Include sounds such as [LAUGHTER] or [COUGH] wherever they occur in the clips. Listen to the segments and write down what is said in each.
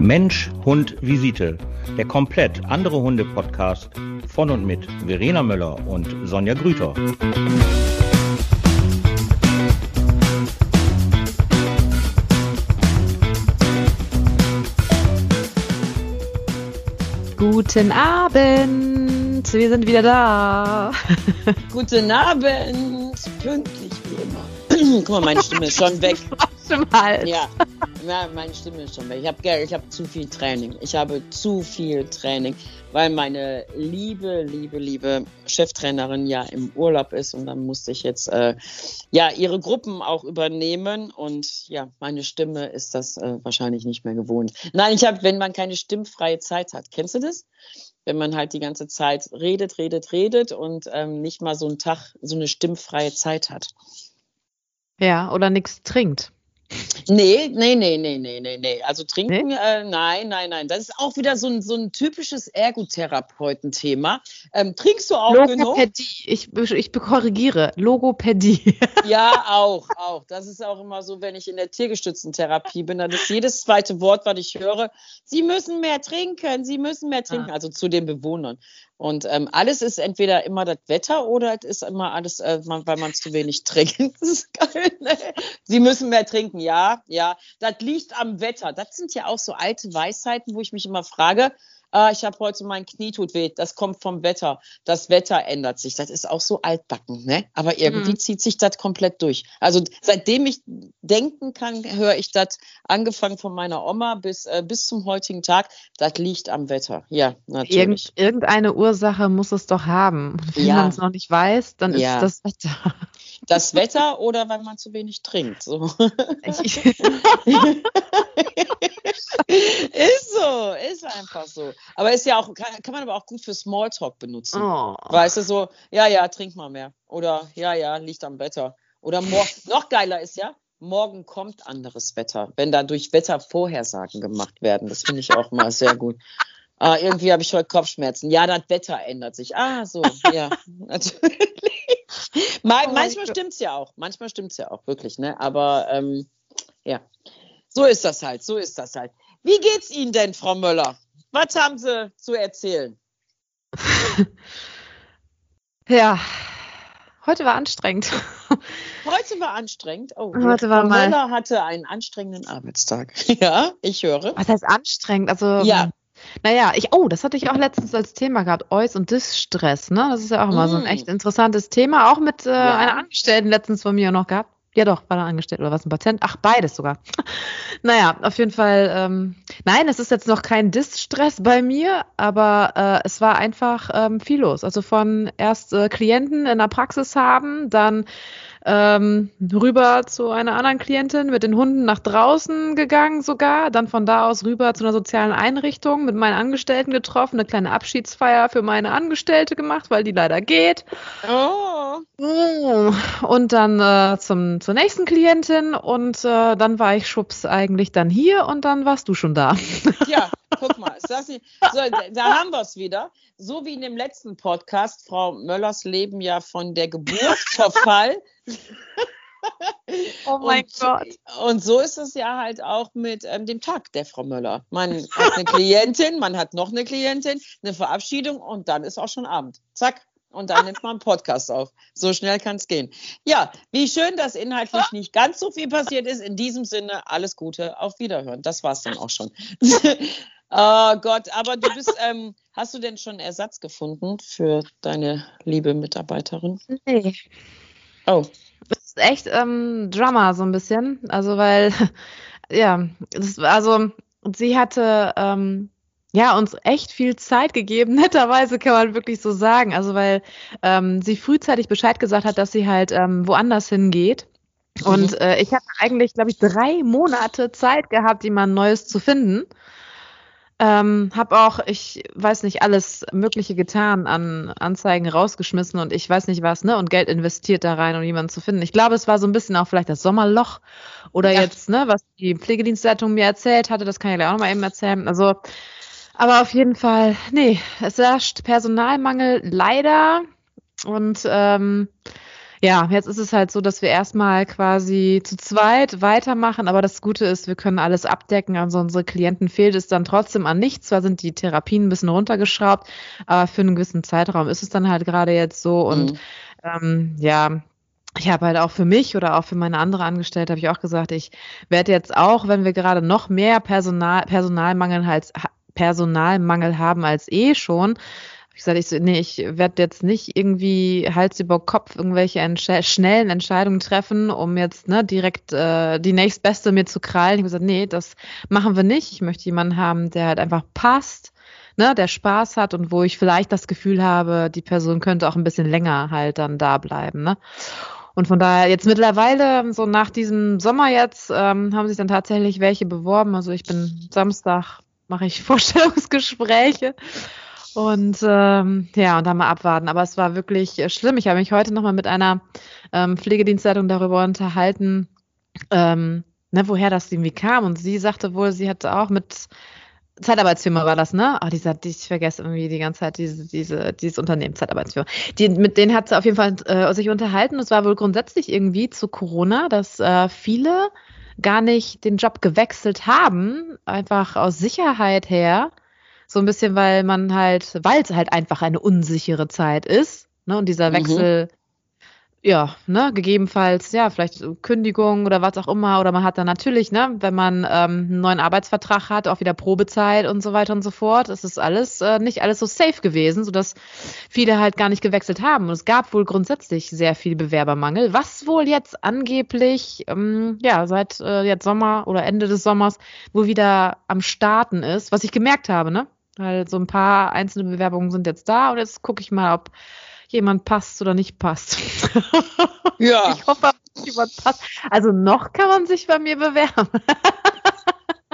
Mensch, Hund, Visite. Der komplett andere Hunde-Podcast von und mit Verena Möller und Sonja Grüter. Guten Abend, wir sind wieder da. [LAUGHS] Guten Abend, pünktlich wie immer. [CLEARS THROAT] Guck mal, meine Stimme ist schon weg. [LAUGHS] Ja, ja, meine Stimme ist schon weg. Ich habe ich hab zu viel Training. Ich habe zu viel Training, weil meine liebe, liebe, liebe Cheftrainerin ja im Urlaub ist und dann musste ich jetzt äh, ja ihre Gruppen auch übernehmen und ja, meine Stimme ist das äh, wahrscheinlich nicht mehr gewohnt. Nein, ich habe, wenn man keine stimmfreie Zeit hat, kennst du das? Wenn man halt die ganze Zeit redet, redet, redet und ähm, nicht mal so einen Tag so eine stimmfreie Zeit hat. Ja, oder nichts trinkt. Nee, nee, nee, nee, nee, nee, nee. Also trinken, nee? äh, nein, nein, nein. Das ist auch wieder so ein, so ein typisches Ergotherapeutenthema. Ähm, trinkst du auch Logopädie. Ich, ich korrigiere. Logopädie. [LAUGHS] ja, auch, auch. Das ist auch immer so, wenn ich in der tiergestützten Therapie bin, dann ist jedes zweite Wort, was ich höre, Sie müssen mehr trinken, Sie müssen mehr trinken. Ah. Also zu den Bewohnern. Und ähm, alles ist entweder immer das Wetter oder es ist immer alles, äh, man, weil man zu wenig [LAUGHS] trinkt. Ne? Sie müssen mehr trinken, ja, ja. Das liegt am Wetter. Das sind ja auch so alte Weisheiten, wo ich mich immer frage, ah, ich habe heute mein Knie tut weh, das kommt vom Wetter. Das Wetter ändert sich. Das ist auch so altbacken, ne? Aber irgendwie mhm. zieht sich das komplett durch. Also seitdem ich denken kann, höre ich das angefangen von meiner Oma bis, äh, bis zum heutigen Tag. Das liegt am Wetter. Ja, natürlich. Irgend, irgendeine Ursache muss es doch haben. Wenn ja. man es noch nicht weiß, dann ja. ist das Wetter. Das Wetter oder weil man zu wenig trinkt. So. [LAUGHS] ist so, ist einfach so. Aber ist ja auch, kann, kann man aber auch gut für Smalltalk benutzen. Oh. Weißt du, so, ja, ja, trink mal mehr. Oder ja, ja, liegt am Wetter. Oder noch geiler ist ja, morgen kommt anderes Wetter, wenn da durch Wettervorhersagen gemacht werden. Das finde ich auch mal sehr gut. Ah, irgendwie habe ich heute Kopfschmerzen. Ja, das Wetter ändert sich. Ah, so, ja, [LAUGHS] natürlich. [LAUGHS] Mal, oh manchmal stimmt es ja auch. Manchmal stimmt es ja auch, wirklich, ne? Aber ähm, ja, so ist das halt, so ist das halt. Wie geht's Ihnen denn, Frau Möller? Was haben Sie zu erzählen? [LAUGHS] ja, heute war anstrengend. [LAUGHS] Heute war anstrengend. Oh, heute war Frau mal. Möller hatte einen anstrengenden Arbeitstag. Ja, ich höre. Was heißt anstrengend? Also ja. Naja, ich, oh, das hatte ich auch letztens als Thema gehabt, Eus und Dis-Stress, ne? Das ist ja auch immer mm. so ein mm. echt interessantes Thema, auch mit äh, ja. einer Angestellten letztens von mir noch gehabt. Ja doch, war da angestellt oder was ein Patient? Ach, beides sogar. [LAUGHS] naja, auf jeden Fall. Ähm, nein, es ist jetzt noch kein Distress bei mir, aber äh, es war einfach ähm, viel los. Also von erst äh, Klienten in der Praxis haben, dann ähm, rüber zu einer anderen Klientin, mit den Hunden nach draußen gegangen sogar, dann von da aus rüber zu einer sozialen Einrichtung, mit meinen Angestellten getroffen, eine kleine Abschiedsfeier für meine Angestellte gemacht, weil die leider geht. Oh. Und dann äh, zum, zur nächsten Klientin und äh, dann war ich schubs eigentlich dann hier und dann warst du schon da. Ja, guck mal, so, da haben wir es wieder. So wie in dem letzten Podcast, Frau Möllers leben ja von der Geburt, [LAUGHS] Verfall. Oh mein und, Gott. Und so ist es ja halt auch mit ähm, dem Tag der Frau Möller. Man hat eine Klientin, man hat noch eine Klientin, eine Verabschiedung und dann ist auch schon Abend. Zack. Und dann nimmt man einen Podcast auf. So schnell kann es gehen. Ja, wie schön, dass inhaltlich nicht ganz so viel passiert ist. In diesem Sinne, alles Gute, auf Wiederhören. Das war es dann auch schon. [LAUGHS] oh Gott, aber du bist, [LAUGHS] ähm, hast du denn schon Ersatz gefunden für deine liebe Mitarbeiterin? Nee. Oh. Das ist echt ähm, Drama so ein bisschen. Also, weil, [LAUGHS] ja, das, also sie hatte ähm, ja, uns echt viel Zeit gegeben, [LAUGHS] netterweise kann man wirklich so sagen. Also weil ähm, sie frühzeitig Bescheid gesagt hat, dass sie halt ähm, woanders hingeht. Und mhm. äh, ich hatte eigentlich, glaube ich, drei Monate Zeit gehabt, jemand Neues zu finden. Ähm, hab auch, ich weiß nicht, alles Mögliche getan, an Anzeigen rausgeschmissen und ich weiß nicht was, ne, und Geld investiert da rein, um jemanden zu finden. Ich glaube, es war so ein bisschen auch vielleicht das Sommerloch oder ja. jetzt, ne, was die Pflegedienstleitung mir erzählt hatte, das kann ich ja auch noch mal eben erzählen. Also aber auf jeden Fall, nee, es herrscht Personalmangel leider. Und ähm, ja, jetzt ist es halt so, dass wir erstmal quasi zu zweit weitermachen, aber das Gute ist, wir können alles abdecken. Also unsere Klienten fehlt es dann trotzdem an nichts. Zwar sind die Therapien ein bisschen runtergeschraubt, aber für einen gewissen Zeitraum ist es dann halt gerade jetzt so. Und mhm. ähm, ja, ich habe halt auch für mich oder auch für meine andere Angestellte habe ich auch gesagt, ich werde jetzt auch, wenn wir gerade noch mehr Personal, Personalmangel, als, Personalmangel haben als eh schon, ich gesagt, ich so, nee, ich werde jetzt nicht irgendwie Hals über Kopf irgendwelche Entsche schnellen Entscheidungen treffen, um jetzt ne, direkt äh, die nächstbeste mir zu krallen. Ich habe gesagt, nee, das machen wir nicht. Ich möchte jemanden haben, der halt einfach passt, ne, der Spaß hat und wo ich vielleicht das Gefühl habe, die Person könnte auch ein bisschen länger halt dann da bleiben. Ne? Und von daher jetzt mittlerweile, so nach diesem Sommer jetzt, ähm, haben sich dann tatsächlich welche beworben. Also ich bin Samstag, mache ich [LAUGHS] Vorstellungsgespräche und ähm, ja, und dann mal abwarten. Aber es war wirklich äh, schlimm. Ich habe mich heute nochmal mit einer ähm, Pflegedienstleitung darüber unterhalten, ähm, ne, woher das irgendwie kam. Und sie sagte wohl, sie hatte auch mit Zeitarbeitsfirma war das, ne? Ah, oh, dieser, ich vergesse irgendwie die ganze Zeit diese, diese, dieses Unternehmen, Zeitarbeitsfirma. Die, mit denen hat sie auf jeden Fall äh, sich unterhalten. Es war wohl grundsätzlich irgendwie zu Corona, dass äh, viele gar nicht den Job gewechselt haben, einfach aus Sicherheit her, so ein bisschen, weil man halt, weil es halt einfach eine unsichere Zeit ist. Ne? Und dieser mhm. Wechsel, mhm. ja, ne, gegebenenfalls, ja, vielleicht Kündigung oder was auch immer. Oder man hat dann natürlich, ne, wenn man ähm, einen neuen Arbeitsvertrag hat, auch wieder Probezeit und so weiter und so fort. Es ist alles äh, nicht alles so safe gewesen, sodass viele halt gar nicht gewechselt haben. Und es gab wohl grundsätzlich sehr viel Bewerbermangel, was wohl jetzt angeblich, ähm, ja, seit äh, jetzt Sommer oder Ende des Sommers wohl wieder am Starten ist, was ich gemerkt habe, ne? Weil so ein paar einzelne Bewerbungen sind jetzt da und jetzt gucke ich mal, ob jemand passt oder nicht passt. [LAUGHS] Ja. Ich hoffe, jemand passt. Also noch kann man sich bei mir bewerben. [LAUGHS]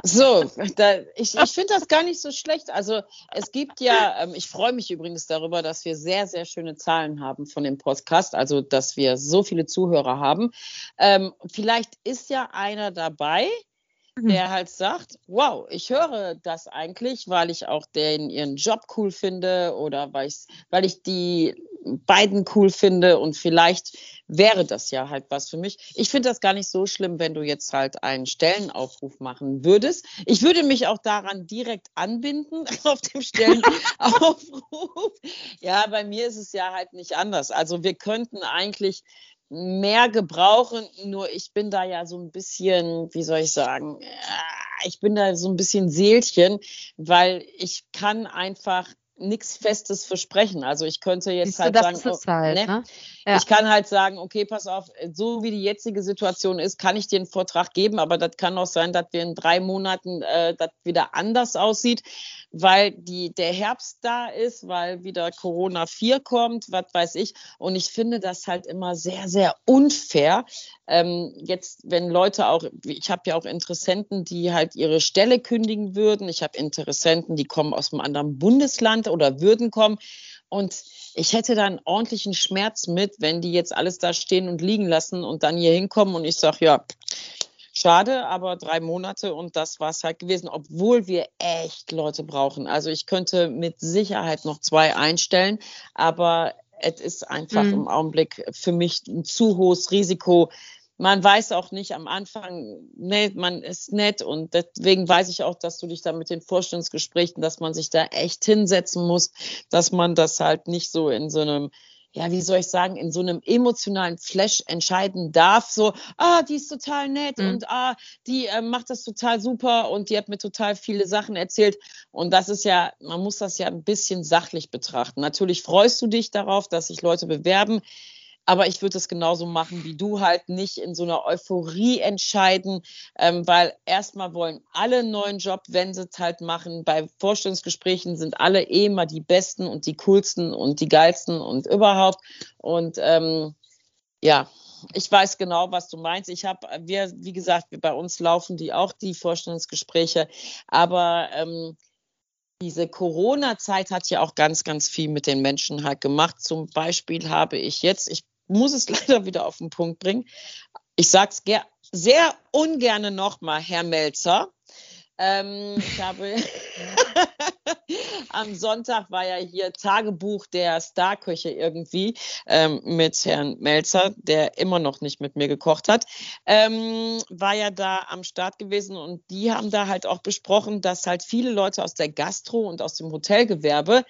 So, da, ich, ich finde das gar nicht so schlecht. Also es gibt ja, ähm, ich freue mich übrigens darüber, dass wir sehr, sehr schöne Zahlen haben von dem Podcast, also dass wir so viele Zuhörer haben. Ähm, vielleicht ist ja einer dabei. Der halt sagt, wow, ich höre das eigentlich, weil ich auch den ihren Job cool finde oder weil ich, weil ich die beiden cool finde und vielleicht wäre das ja halt was für mich. Ich finde das gar nicht so schlimm, wenn du jetzt halt einen Stellenaufruf machen würdest. Ich würde mich auch daran direkt anbinden [LAUGHS] auf dem Stellenaufruf. [LAUGHS] ja, bei mir ist es ja halt nicht anders. Also wir könnten eigentlich mehr gebrauchen. Nur ich bin da ja so ein bisschen, wie soll ich sagen, ich bin da so ein bisschen Seelchen, weil ich kann einfach nichts Festes versprechen. Also ich könnte jetzt halt sagen, oh, halt, ne? Ne? Ja. ich kann halt sagen, okay, pass auf, so wie die jetzige Situation ist, kann ich dir einen Vortrag geben, aber das kann auch sein, dass wir in drei Monaten äh, das wieder anders aussieht weil die, der Herbst da ist, weil wieder Corona 4 kommt, was weiß ich. Und ich finde das halt immer sehr, sehr unfair. Ähm, jetzt, wenn Leute auch, ich habe ja auch Interessenten, die halt ihre Stelle kündigen würden. Ich habe Interessenten, die kommen aus einem anderen Bundesland oder würden kommen. Und ich hätte da einen ordentlichen Schmerz mit, wenn die jetzt alles da stehen und liegen lassen und dann hier hinkommen und ich sage, ja, Schade, aber drei Monate und das war es halt gewesen, obwohl wir echt Leute brauchen. Also ich könnte mit Sicherheit noch zwei einstellen, aber es ist einfach mhm. im Augenblick für mich ein zu hohes Risiko. Man weiß auch nicht am Anfang, nee, man ist nett und deswegen weiß ich auch, dass du dich da mit den Vorstellungsgesprächen, dass man sich da echt hinsetzen muss, dass man das halt nicht so in so einem ja, wie soll ich sagen, in so einem emotionalen Flash entscheiden darf, so, ah, die ist total nett mhm. und ah, die äh, macht das total super und die hat mir total viele Sachen erzählt. Und das ist ja, man muss das ja ein bisschen sachlich betrachten. Natürlich freust du dich darauf, dass sich Leute bewerben. Aber ich würde es genauso machen wie du, halt nicht in so einer Euphorie entscheiden, ähm, weil erstmal wollen alle einen neuen Job, wenn sie es halt machen. Bei Vorstellungsgesprächen sind alle eh immer die Besten und die coolsten und die geilsten und überhaupt. Und ähm, ja, ich weiß genau, was du meinst. Ich habe, wir, wie gesagt, bei uns laufen die auch die Vorstellungsgespräche, aber ähm, diese Corona-Zeit hat ja auch ganz, ganz viel mit den Menschen halt gemacht. Zum Beispiel habe ich jetzt, ich muss es [LAUGHS] leider wieder auf den Punkt bringen. Ich sage es sehr ungerne nochmal, Herr Melzer. Ähm, ich habe [LAUGHS] Am Sonntag war ja hier Tagebuch der Starköche irgendwie ähm, mit Herrn Melzer, der immer noch nicht mit mir gekocht hat, ähm, war ja da am Start gewesen und die haben da halt auch besprochen, dass halt viele Leute aus der Gastro und aus dem Hotelgewerbe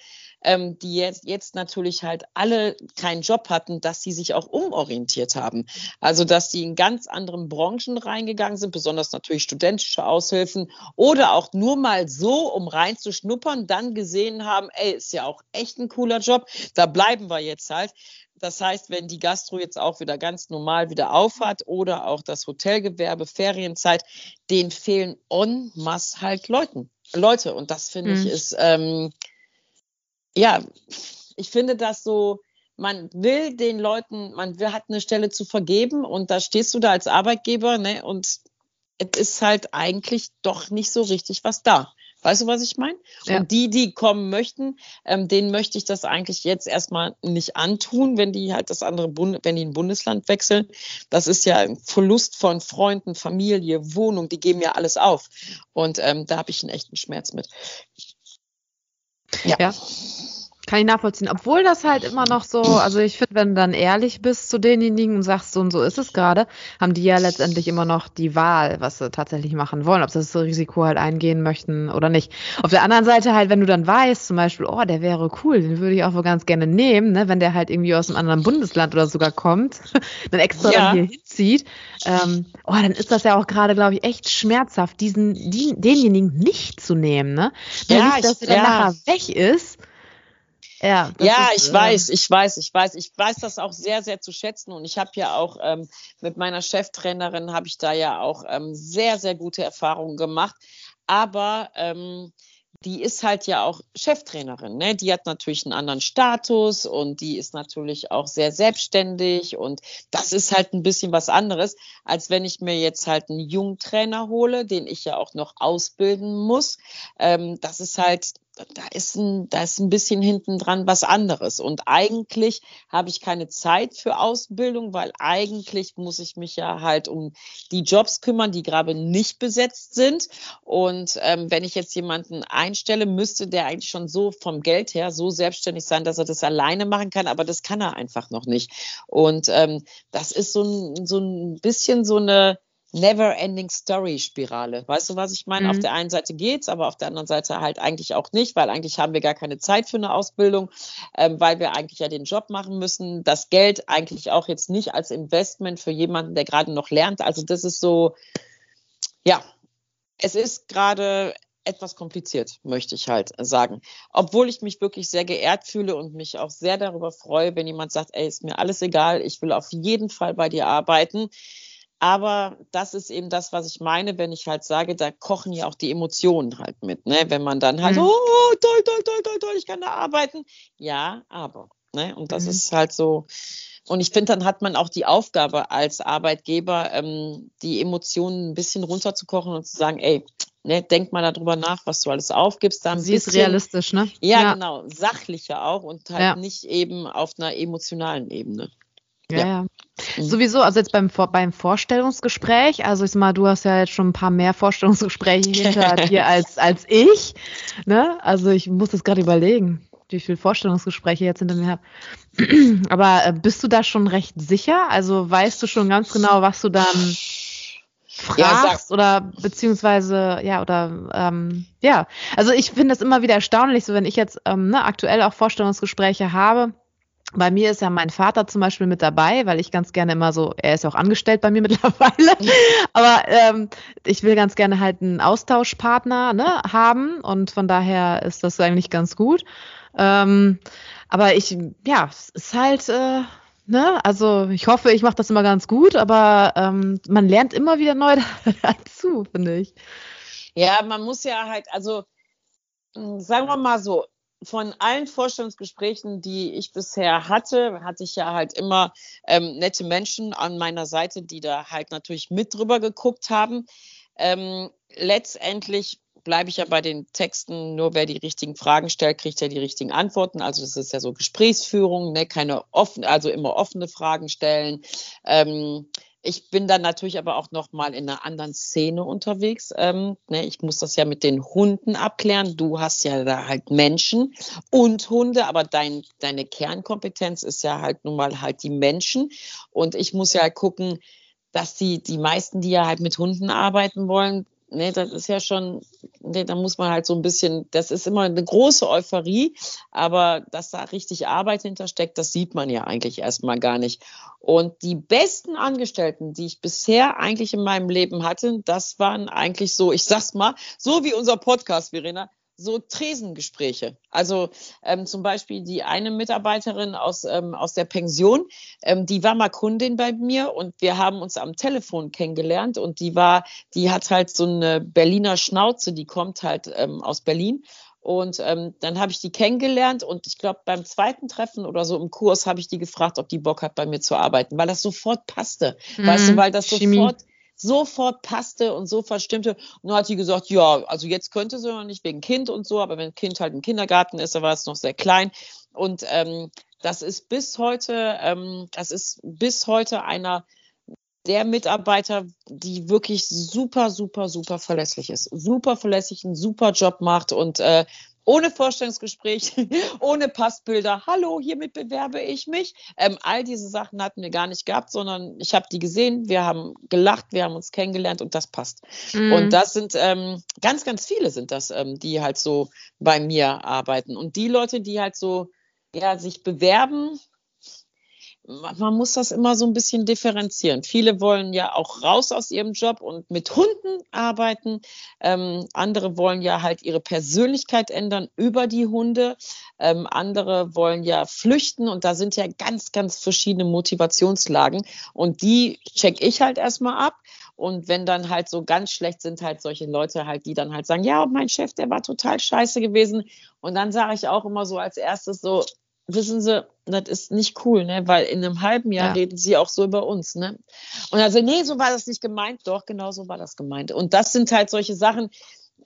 ähm, die jetzt, jetzt natürlich halt alle keinen Job hatten, dass sie sich auch umorientiert haben. Also dass die in ganz anderen Branchen reingegangen sind, besonders natürlich studentische Aushilfen oder auch nur mal so, um reinzuschnuppern, dann gesehen haben, ey, ist ja auch echt ein cooler Job, da bleiben wir jetzt halt. Das heißt, wenn die Gastro jetzt auch wieder ganz normal wieder aufhat oder auch das Hotelgewerbe, Ferienzeit, denen fehlen en masse halt Leuten, Leute. Und das finde mhm. ich ist, ähm, ja, ich finde das so, man will den Leuten, man will, hat eine Stelle zu vergeben und da stehst du da als Arbeitgeber, ne, und es ist halt eigentlich doch nicht so richtig was da. Weißt du, was ich meine? Ja. Und die, die kommen möchten, ähm, denen möchte ich das eigentlich jetzt erstmal nicht antun, wenn die halt das andere Bund wenn die ein Bundesland wechseln. Das ist ja ein Verlust von Freunden, Familie, Wohnung, die geben ja alles auf. Und ähm, da habe ich einen echten Schmerz mit. Ja. ja. Kann ich nachvollziehen. Obwohl das halt immer noch so, also ich finde, wenn du dann ehrlich bist zu denjenigen und sagst, so und so ist es gerade, haben die ja letztendlich immer noch die Wahl, was sie tatsächlich machen wollen, ob sie das Risiko halt eingehen möchten oder nicht. Auf der anderen Seite halt, wenn du dann weißt, zum Beispiel, oh, der wäre cool, den würde ich auch wohl ganz gerne nehmen, ne, wenn der halt irgendwie aus einem anderen Bundesland oder sogar kommt, [LAUGHS] dann extra ja. dann hier hinzieht, ähm, oh, dann ist das ja auch gerade, glaube ich, echt schmerzhaft, diesen, die, denjenigen nicht zu nehmen, ne? Ja, nicht, dass er ja. dann nachher weg ist ja, ja ist, ich äh, weiß, ich weiß, ich weiß. Ich weiß das auch sehr, sehr zu schätzen. Und ich habe ja auch ähm, mit meiner Cheftrainerin, habe ich da ja auch ähm, sehr, sehr gute Erfahrungen gemacht. Aber ähm, die ist halt ja auch Cheftrainerin. Ne? Die hat natürlich einen anderen Status und die ist natürlich auch sehr selbstständig. Und das ist halt ein bisschen was anderes, als wenn ich mir jetzt halt einen Jungtrainer hole, den ich ja auch noch ausbilden muss. Ähm, das ist halt da ist ein, da ist ein bisschen hinten dran was anderes. Und eigentlich habe ich keine Zeit für Ausbildung, weil eigentlich muss ich mich ja halt um die Jobs kümmern, die gerade nicht besetzt sind. Und ähm, wenn ich jetzt jemanden einstelle, müsste der eigentlich schon so vom Geld her so selbstständig sein, dass er das alleine machen kann. Aber das kann er einfach noch nicht. Und ähm, das ist so ein, so ein bisschen so eine Never-Ending Story-Spirale. Weißt du, was ich meine? Mhm. Auf der einen Seite geht's, aber auf der anderen Seite halt eigentlich auch nicht, weil eigentlich haben wir gar keine Zeit für eine Ausbildung, ähm, weil wir eigentlich ja den Job machen müssen. Das Geld eigentlich auch jetzt nicht als Investment für jemanden, der gerade noch lernt. Also das ist so, ja, es ist gerade etwas kompliziert, möchte ich halt sagen. Obwohl ich mich wirklich sehr geehrt fühle und mich auch sehr darüber freue, wenn jemand sagt, ey, ist mir alles egal, ich will auf jeden Fall bei dir arbeiten. Aber das ist eben das, was ich meine, wenn ich halt sage, da kochen ja auch die Emotionen halt mit. Ne? Wenn man dann halt, mhm. oh, toll, toll, toll, toll, toll, ich kann da arbeiten. Ja, aber. Ne? Und das mhm. ist halt so. Und ich finde, dann hat man auch die Aufgabe als Arbeitgeber, ähm, die Emotionen ein bisschen runterzukochen und zu sagen, ey, ne, denk mal darüber nach, was du alles aufgibst. Dann Sie ist realistisch, ne? Ja, ja, genau. Sachlicher auch und halt ja. nicht eben auf einer emotionalen Ebene. Ja, ja. Mhm. Sowieso, also jetzt beim, beim Vorstellungsgespräch, also ich sag mal, du hast ja jetzt schon ein paar mehr Vorstellungsgespräche hinter [LAUGHS] dir als, als ich. Ne? Also ich muss das gerade überlegen, wie viele Vorstellungsgespräche jetzt hinter mir habe. [CLEARS THROAT] Aber äh, bist du da schon recht sicher? Also weißt du schon ganz genau, was du dann fragst ja, oder beziehungsweise ja oder ähm, ja also ich finde das immer wieder erstaunlich so wenn ich jetzt ähm, ne, aktuell auch Vorstellungsgespräche habe bei mir ist ja mein Vater zum Beispiel mit dabei, weil ich ganz gerne immer so, er ist auch angestellt bei mir [LAUGHS] mittlerweile, aber ähm, ich will ganz gerne halt einen Austauschpartner ne, haben und von daher ist das eigentlich ganz gut. Ähm, aber ich, ja, es ist halt, äh, ne, also ich hoffe, ich mache das immer ganz gut, aber ähm, man lernt immer wieder neu [LAUGHS] dazu, finde ich. Ja, man muss ja halt, also sagen wir mal so, von allen Vorstellungsgesprächen, die ich bisher hatte, hatte ich ja halt immer ähm, nette Menschen an meiner Seite, die da halt natürlich mit drüber geguckt haben. Ähm, letztendlich bleibe ich ja bei den Texten, nur wer die richtigen Fragen stellt, kriegt ja die richtigen Antworten. Also das ist ja so Gesprächsführung, ne? keine offen, also immer offene Fragen stellen. Ähm, ich bin dann natürlich aber auch noch mal in einer anderen Szene unterwegs. Ähm, ne, ich muss das ja mit den Hunden abklären. Du hast ja da halt Menschen und Hunde, aber dein, deine Kernkompetenz ist ja halt nun mal halt die Menschen. Und ich muss ja halt gucken, dass die, die meisten, die ja halt mit Hunden arbeiten wollen, nee, das ist ja schon, nee, da muss man halt so ein bisschen, das ist immer eine große Euphorie, aber dass da richtig Arbeit hintersteckt, das sieht man ja eigentlich erstmal gar nicht. Und die besten Angestellten, die ich bisher eigentlich in meinem Leben hatte, das waren eigentlich so, ich sag's mal, so wie unser Podcast, Verena, so Tresengespräche. Also ähm, zum Beispiel die eine Mitarbeiterin aus, ähm, aus der Pension, ähm, die war mal Kundin bei mir und wir haben uns am Telefon kennengelernt und die war, die hat halt so eine Berliner Schnauze, die kommt halt ähm, aus Berlin. Und ähm, dann habe ich die kennengelernt und ich glaube, beim zweiten Treffen oder so im Kurs habe ich die gefragt, ob die Bock hat, bei mir zu arbeiten, weil das sofort passte. Mhm, weißt du, mhm. weil das Chemie. sofort sofort passte und sofort stimmte. Und dann hat sie gesagt, ja, also jetzt könnte sie noch nicht wegen Kind und so, aber wenn Kind halt im Kindergarten ist, da war es noch sehr klein. Und ähm, das ist bis heute, ähm, das ist bis heute einer der Mitarbeiter, die wirklich super, super, super verlässlich ist. Super verlässlich, einen super Job macht und äh, ohne Vorstellungsgespräch, [LAUGHS] ohne Passbilder. Hallo, hiermit bewerbe ich mich. Ähm, all diese Sachen hatten wir gar nicht gehabt, sondern ich habe die gesehen, wir haben gelacht, wir haben uns kennengelernt und das passt. Mhm. Und das sind ähm, ganz, ganz viele sind das, ähm, die halt so bei mir arbeiten. Und die Leute, die halt so ja, sich bewerben, man muss das immer so ein bisschen differenzieren. Viele wollen ja auch raus aus ihrem Job und mit Hunden arbeiten. Ähm, andere wollen ja halt ihre Persönlichkeit ändern über die Hunde. Ähm, andere wollen ja flüchten und da sind ja ganz, ganz verschiedene Motivationslagen und die check ich halt erstmal ab. Und wenn dann halt so ganz schlecht sind halt solche Leute halt, die dann halt sagen, ja, mein Chef, der war total scheiße gewesen. Und dann sage ich auch immer so als erstes so, wissen Sie, das ist nicht cool, ne? Weil in einem halben Jahr ja. reden sie auch so über uns, ne? Und also, nee, so war das nicht gemeint. Doch, genau so war das gemeint. Und das sind halt solche Sachen,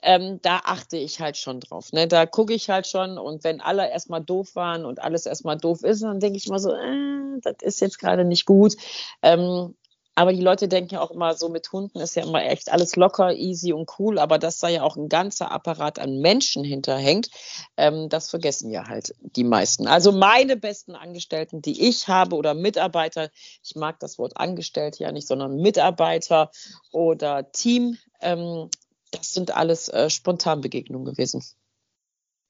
ähm, da achte ich halt schon drauf. Ne? Da gucke ich halt schon und wenn alle erstmal doof waren und alles erstmal doof ist, dann denke ich mal so, äh, das ist jetzt gerade nicht gut. Ähm, aber die Leute denken ja auch immer, so mit Hunden ist ja immer echt alles locker, easy und cool, aber dass da ja auch ein ganzer Apparat an Menschen hinterhängt, ähm, das vergessen ja halt die meisten. Also meine besten Angestellten, die ich habe oder Mitarbeiter, ich mag das Wort Angestellte ja nicht, sondern Mitarbeiter oder Team, ähm, das sind alles äh, Spontanbegegnungen gewesen.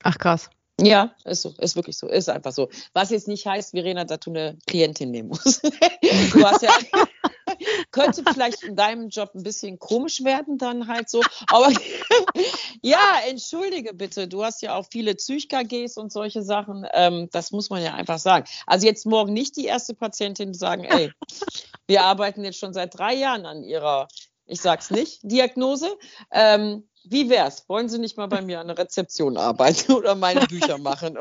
Ach krass. Ja, ist so, ist wirklich so, ist einfach so. Was jetzt nicht heißt, Verena, dass du eine Klientin nehmen musst. [LAUGHS] du hast ja, [LAUGHS] könnte vielleicht in deinem Job ein bisschen komisch werden, dann halt so. Aber [LAUGHS] ja, entschuldige bitte, du hast ja auch viele Psych-KGs und solche Sachen. Ähm, das muss man ja einfach sagen. Also jetzt morgen nicht die erste Patientin sagen, ey, wir arbeiten jetzt schon seit drei Jahren an ihrer, ich sag's nicht, Diagnose. Ähm, wie wär's? Wollen Sie nicht mal bei mir an der Rezeption arbeiten [LAUGHS] oder meine Bücher machen?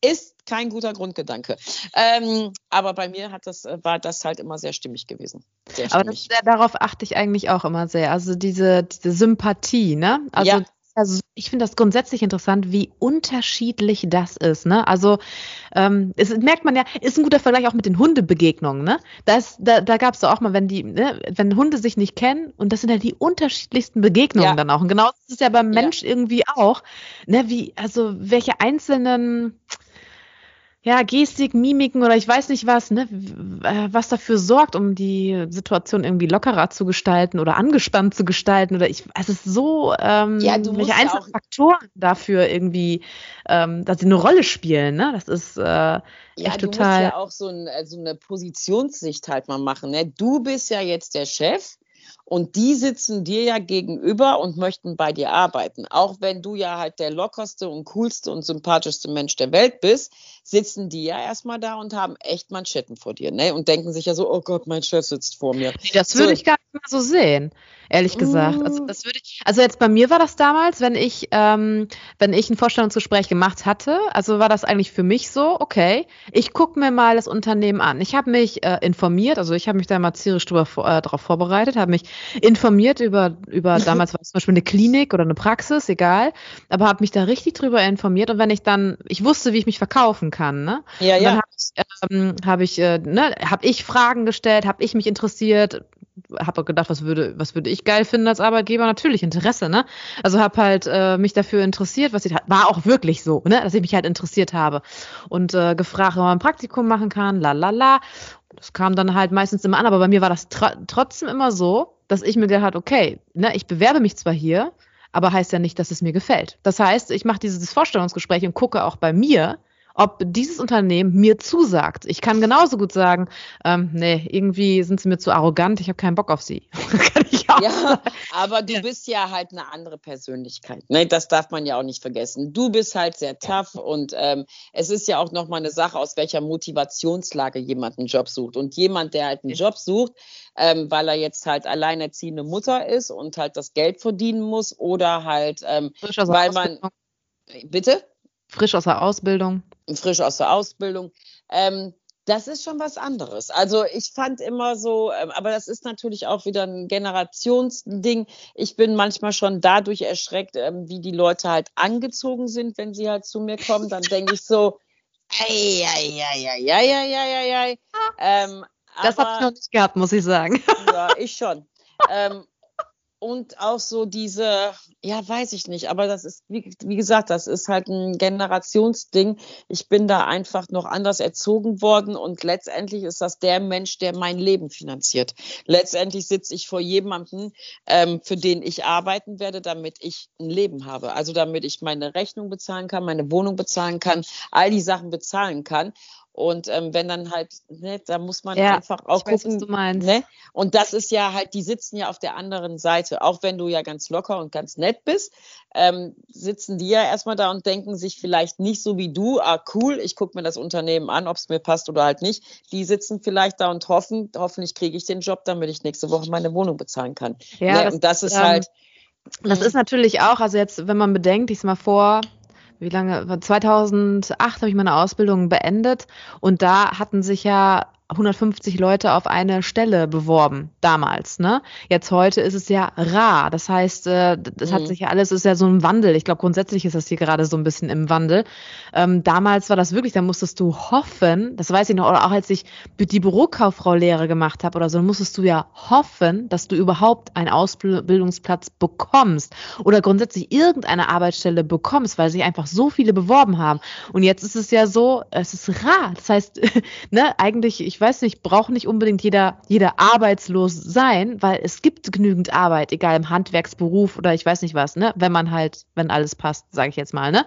Ist kein guter Grundgedanke. Ähm, aber bei mir hat das, war das halt immer sehr stimmig gewesen. Sehr aber das, darauf achte ich eigentlich auch immer sehr. Also diese, diese Sympathie, ne? Also ja also ich finde das grundsätzlich interessant, wie unterschiedlich das ist. Ne? Also ähm, es merkt man ja, ist ein guter Vergleich auch mit den Hundebegegnungen. Ne? Das, da da gab es auch mal, wenn die, ne, wenn Hunde sich nicht kennen und das sind ja die unterschiedlichsten Begegnungen ja. dann auch. Und genau das ist ja beim Mensch ja. irgendwie auch. Ne? Wie, also welche einzelnen ja, Gestik, Mimiken oder ich weiß nicht was, ne, äh, was dafür sorgt, um die Situation irgendwie lockerer zu gestalten oder angespannt zu gestalten oder ich, es ist so, ähm, ja, welche einzelnen Faktoren dafür irgendwie, ähm, dass sie eine Rolle spielen, ne, das ist, äh, ja, echt total. Du musst ja auch so, ein, so eine Positionssicht halt mal machen, ne, du bist ja jetzt der Chef und die sitzen dir ja gegenüber und möchten bei dir arbeiten. Auch wenn du ja halt der lockerste und coolste und sympathischste Mensch der Welt bist, sitzen die ja erstmal da und haben echt Manschetten vor dir, ne? Und denken sich ja so, oh Gott, mein Chef sitzt vor mir. Das würde so. ich gar nicht mehr so sehen ehrlich gesagt. Also mm. das würde ich, also jetzt bei mir war das damals, wenn ich, ähm, wenn ich ein Vorstellungsgespräch gemacht hatte, also war das eigentlich für mich so, okay, ich gucke mir mal das Unternehmen an. Ich habe mich äh, informiert, also ich habe mich da mal zierisch drüber, äh, darauf vorbereitet, habe mich informiert über, über damals war es zum Beispiel eine Klinik oder eine Praxis, egal, aber habe mich da richtig drüber informiert und wenn ich dann, ich wusste, wie ich mich verkaufen kann, ne? Ja, und ja. Dann habe ähm, habe ich, äh, ne, habe ich Fragen gestellt, habe ich mich interessiert, habe gedacht, was würde, was würde ich geil finden als Arbeitgeber? Natürlich Interesse, ne? Also habe halt äh, mich dafür interessiert, was ich war auch wirklich so, ne, dass ich mich halt interessiert habe und äh, gefragt, ob man ein Praktikum machen kann, la la la. Das kam dann halt meistens immer an, aber bei mir war das tr trotzdem immer so, dass ich mir gedacht, okay, ne, ich bewerbe mich zwar hier, aber heißt ja nicht, dass es mir gefällt. Das heißt, ich mache dieses Vorstellungsgespräch und gucke auch bei mir, ob dieses Unternehmen mir zusagt. Ich kann genauso gut sagen, ähm, nee, irgendwie sind sie mir zu arrogant, ich habe keinen Bock auf sie. [LAUGHS] kann ich auch ja, aber du bist ja halt eine andere Persönlichkeit. Ne? Das darf man ja auch nicht vergessen. Du bist halt sehr tough und ähm, es ist ja auch nochmal eine Sache, aus welcher Motivationslage jemand einen Job sucht. Und jemand, der halt einen Job sucht, ähm, weil er jetzt halt alleinerziehende Mutter ist und halt das Geld verdienen muss oder halt, ähm, weil man. Bitte? Frisch aus der Ausbildung frisch aus der Ausbildung. Ähm, das ist schon was anderes. Also ich fand immer so, ähm, aber das ist natürlich auch wieder ein Generationsding. Ich bin manchmal schon dadurch erschreckt, ähm, wie die Leute halt angezogen sind, wenn sie halt zu mir kommen. Dann denke ich so, ei, ei, ei, ei, ei, ei, ei, ei. Ähm, das habe ich noch nicht gehabt, muss ich sagen. [LAUGHS] Ja, ich schon. ähm, und auch so diese, ja, weiß ich nicht, aber das ist, wie, wie, gesagt, das ist halt ein Generationsding. Ich bin da einfach noch anders erzogen worden und letztendlich ist das der Mensch, der mein Leben finanziert. Letztendlich sitze ich vor jemandem, ähm, für den ich arbeiten werde, damit ich ein Leben habe. Also damit ich meine Rechnung bezahlen kann, meine Wohnung bezahlen kann, all die Sachen bezahlen kann. Und ähm, wenn dann halt, ne, da muss man ja, einfach auch gucken. Weiß, was du meinst. Ne? Und das ist ja halt, die sitzen ja auf der anderen Seite. Auch wenn du ja ganz locker und ganz nett bist, ähm, sitzen die ja erstmal da und denken sich vielleicht nicht so wie du, ah cool, ich gucke mir das Unternehmen an, ob es mir passt oder halt nicht. Die sitzen vielleicht da und hoffen, hoffentlich kriege ich den Job, damit ich nächste Woche meine Wohnung bezahlen kann. Ja, ne? das, und das ist ähm, halt. Das ist natürlich auch, also jetzt, wenn man bedenkt, ich mal vor, wie lange, 2008 habe ich meine Ausbildung beendet und da hatten sich ja 150 Leute auf eine Stelle beworben, damals. Ne? Jetzt heute ist es ja rar. Das heißt, äh, das mhm. hat sich ja alles, ist ja so ein Wandel. Ich glaube, grundsätzlich ist das hier gerade so ein bisschen im Wandel. Ähm, damals war das wirklich, da musstest du hoffen, das weiß ich noch, oder auch als ich die Bürokauffrau-Lehre gemacht habe oder so, musstest du ja hoffen, dass du überhaupt einen Ausbildungsplatz bekommst oder grundsätzlich irgendeine Arbeitsstelle bekommst, weil sich einfach so viele beworben haben. Und jetzt ist es ja so, es ist rar. Das heißt, [LAUGHS] ne, eigentlich, ich weiß nicht, braucht nicht unbedingt jeder, jeder arbeitslos sein, weil es gibt genügend Arbeit, egal im Handwerksberuf oder ich weiß nicht was, ne? Wenn man halt, wenn alles passt, sage ich jetzt mal, ne?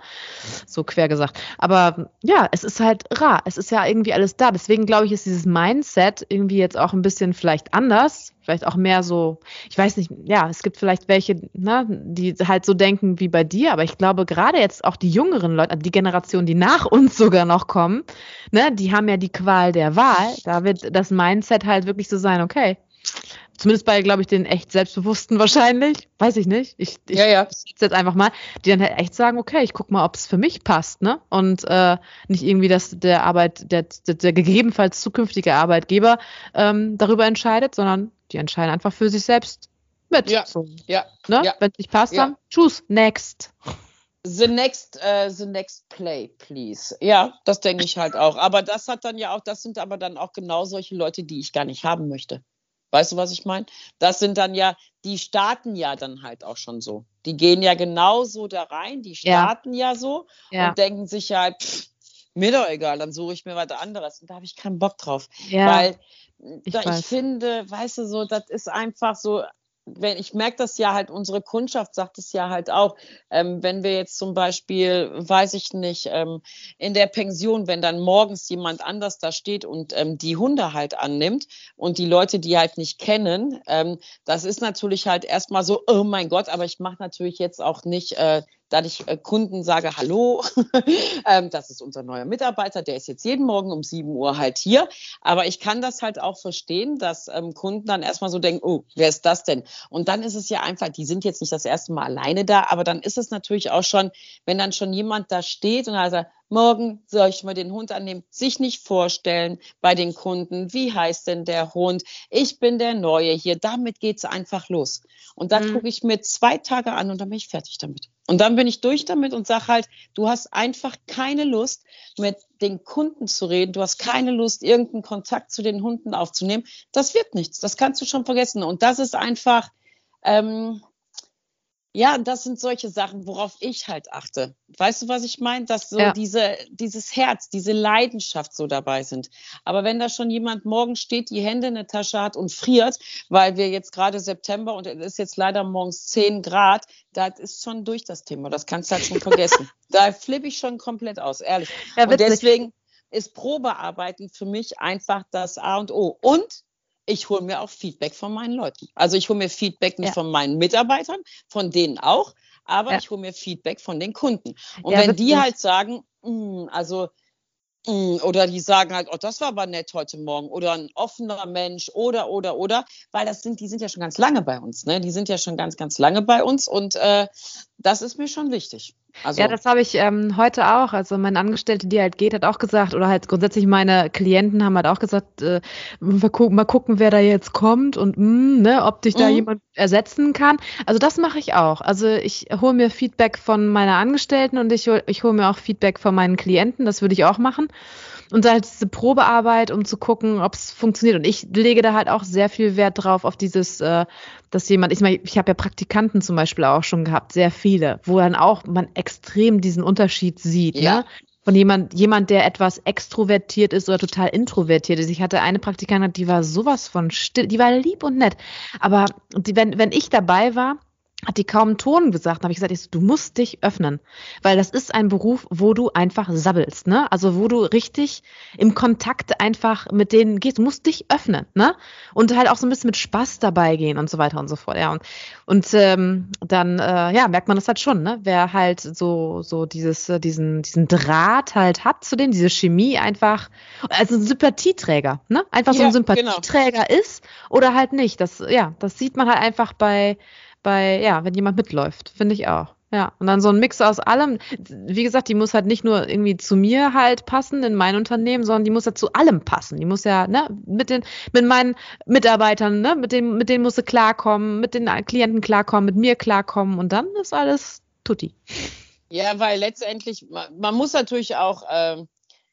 So quer gesagt. Aber ja, es ist halt rar. Es ist ja irgendwie alles da. Deswegen glaube ich, ist dieses Mindset irgendwie jetzt auch ein bisschen vielleicht anders, vielleicht auch mehr so, ich weiß nicht, ja, es gibt vielleicht welche, ne, die halt so denken wie bei dir, aber ich glaube gerade jetzt auch die jüngeren Leute, die Generation, die nach uns sogar noch kommen, ne, die haben ja die Qual der Wahl. Da wird das Mindset halt wirklich so sein, okay. Zumindest bei, glaube ich, den echt Selbstbewussten wahrscheinlich. Weiß ich nicht. Ich, ich ja, ja. jetzt einfach mal, die dann halt echt sagen, okay, ich guck mal, ob es für mich passt, ne? Und äh, nicht irgendwie, dass der Arbeit, der, der, der gegebenenfalls zukünftige Arbeitgeber ähm, darüber entscheidet, sondern die entscheiden einfach für sich selbst mit. Ja, so. ja. Ne? ja. Wenn es nicht passt, ja. dann choose next. The next, uh, the next play, please. Ja, das denke ich halt auch. Aber das hat dann ja auch, das sind aber dann auch genau solche Leute, die ich gar nicht haben möchte. Weißt du, was ich meine? Das sind dann ja, die starten ja dann halt auch schon so. Die gehen ja genauso da rein, die starten ja, ja so und denken sich ja, pff, mir doch egal, dann suche ich mir was anderes. Und da habe ich keinen Bock drauf. Ja. Weil ich, da, ich finde, weißt du, so, das ist einfach so, wenn ich merke das ja halt, unsere Kundschaft sagt es ja halt auch, ähm, wenn wir jetzt zum Beispiel, weiß ich nicht, ähm, in der Pension, wenn dann morgens jemand anders da steht und ähm, die Hunde halt annimmt und die Leute, die halt nicht kennen, ähm, das ist natürlich halt erstmal so, oh mein Gott, aber ich mache natürlich jetzt auch nicht äh, dass ich äh, Kunden sage, hallo, [LAUGHS] ähm, das ist unser neuer Mitarbeiter, der ist jetzt jeden Morgen um 7 Uhr halt hier. Aber ich kann das halt auch verstehen, dass ähm, Kunden dann erstmal so denken, oh, wer ist das denn? Und dann ist es ja einfach, die sind jetzt nicht das erste Mal alleine da, aber dann ist es natürlich auch schon, wenn dann schon jemand da steht und sagt, morgen soll ich mal den Hund annehmen, sich nicht vorstellen bei den Kunden, wie heißt denn der Hund, ich bin der Neue hier, damit geht es einfach los. Und dann mhm. gucke ich mir zwei Tage an und dann bin ich fertig damit. Und dann bin ich durch damit und sage halt, du hast einfach keine Lust, mit den Kunden zu reden, du hast keine Lust, irgendeinen Kontakt zu den Hunden aufzunehmen. Das wird nichts, das kannst du schon vergessen. Und das ist einfach, ähm, ja, das sind solche Sachen, worauf ich halt achte. Weißt du, was ich meine? Dass so ja. diese, dieses Herz, diese Leidenschaft so dabei sind. Aber wenn da schon jemand morgen steht, die Hände in der Tasche hat und friert, weil wir jetzt gerade September und es ist jetzt leider morgens 10 Grad, das ist schon durch das Thema. Das kannst du halt schon vergessen. [LAUGHS] da flippe ich schon komplett aus, ehrlich. Ja, und deswegen ist Probearbeiten für mich einfach das A und O. Und ich hole mir auch Feedback von meinen Leuten. Also ich hole mir Feedback nicht ja. von meinen Mitarbeitern, von denen auch, aber ja. ich hole mir Feedback von den Kunden. Und ja, wenn die halt sagen, mh, hm, also hm, oder die sagen halt, oh, das war aber nett heute Morgen oder ein offener Mensch oder oder oder, weil das sind, die sind ja schon ganz lange bei uns, ne? Die sind ja schon ganz ganz lange bei uns und äh, das ist mir schon wichtig. Also, ja, das habe ich ähm, heute auch. Also meine Angestellte, die halt geht, hat auch gesagt, oder halt grundsätzlich meine Klienten haben halt auch gesagt, äh, mal, gucken, mal gucken, wer da jetzt kommt und mh, mm, ne, ob dich da mhm. jemand ersetzen kann. Also das mache ich auch. Also ich hole mir Feedback von meiner Angestellten und ich, ich hole mir auch Feedback von meinen Klienten. Das würde ich auch machen und halt diese Probearbeit, um zu gucken, ob es funktioniert. Und ich lege da halt auch sehr viel Wert drauf, auf dieses, äh, dass jemand, ich meine, ich habe ja Praktikanten zum Beispiel auch schon gehabt, sehr viele, wo dann auch man extrem diesen Unterschied sieht. Ne? Ja. Ne? von jemand, jemand, der etwas extrovertiert ist oder total introvertiert ist. Ich hatte eine Praktikantin, die war sowas von still, die war lieb und nett. Aber die, wenn, wenn ich dabei war, hat die kaum einen Ton gesagt. habe ich gesagt, ich so, du musst dich öffnen, weil das ist ein Beruf, wo du einfach sabbelst, ne? Also wo du richtig im Kontakt einfach mit denen gehst, du musst dich öffnen, ne? Und halt auch so ein bisschen mit Spaß dabei gehen und so weiter und so fort, ja. Und, und ähm, dann äh, ja merkt man das halt schon, ne? Wer halt so so dieses äh, diesen diesen Draht halt hat zu denen, diese Chemie einfach, also ein Sympathieträger, ne? Einfach so ein genau. Sympathieträger genau. ist oder halt nicht. Das ja, das sieht man halt einfach bei bei, ja, wenn jemand mitläuft, finde ich auch. Ja, und dann so ein Mix aus allem. Wie gesagt, die muss halt nicht nur irgendwie zu mir halt passen in mein Unternehmen, sondern die muss ja zu allem passen. Die muss ja, ne, mit den, mit meinen Mitarbeitern, ne, mit denen, mit denen muss sie klarkommen, mit den Klienten klarkommen, mit mir klarkommen und dann ist alles tutti. Ja, weil letztendlich, man, man muss natürlich auch, äh,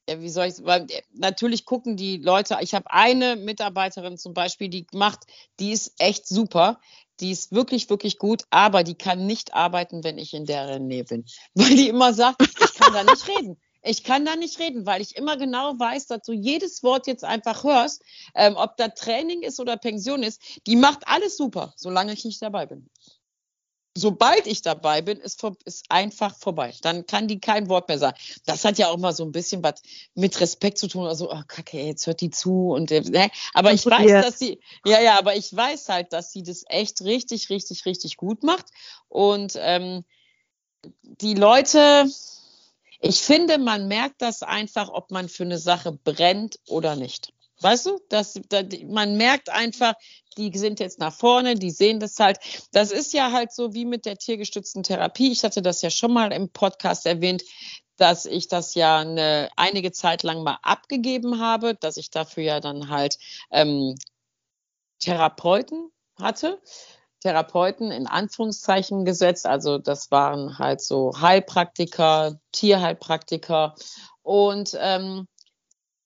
ja, wie soll ich, weil natürlich gucken die Leute, ich habe eine Mitarbeiterin zum Beispiel, die macht, die ist echt super die ist wirklich, wirklich gut, aber die kann nicht arbeiten, wenn ich in deren Nähe bin. [LAUGHS] Weil die immer sagt, ich kann da nicht reden. Ich kann da nicht reden, weil ich immer genau weiß, dass du jedes Wort jetzt einfach hörst, ähm, ob da Training ist oder Pension ist. Die macht alles super, solange ich nicht dabei bin sobald ich dabei bin, ist, ist einfach vorbei. Dann kann die kein Wort mehr sagen. Das hat ja auch mal so ein bisschen was mit Respekt zu tun. Also, oh, kacke, jetzt hört die zu und äh, ne? aber ich weiß, dass sie, ja, ja, aber ich weiß halt, dass sie das echt richtig, richtig, richtig gut macht. Und ähm, die Leute, ich finde, man merkt das einfach, ob man für eine Sache brennt oder nicht. Weißt du, dass, dass, man merkt einfach, die sind jetzt nach vorne, die sehen das halt. Das ist ja halt so wie mit der tiergestützten Therapie. Ich hatte das ja schon mal im Podcast erwähnt, dass ich das ja eine, einige Zeit lang mal abgegeben habe, dass ich dafür ja dann halt ähm, Therapeuten hatte. Therapeuten in Anführungszeichen gesetzt. Also das waren halt so Heilpraktiker, Tierheilpraktiker. Und ähm,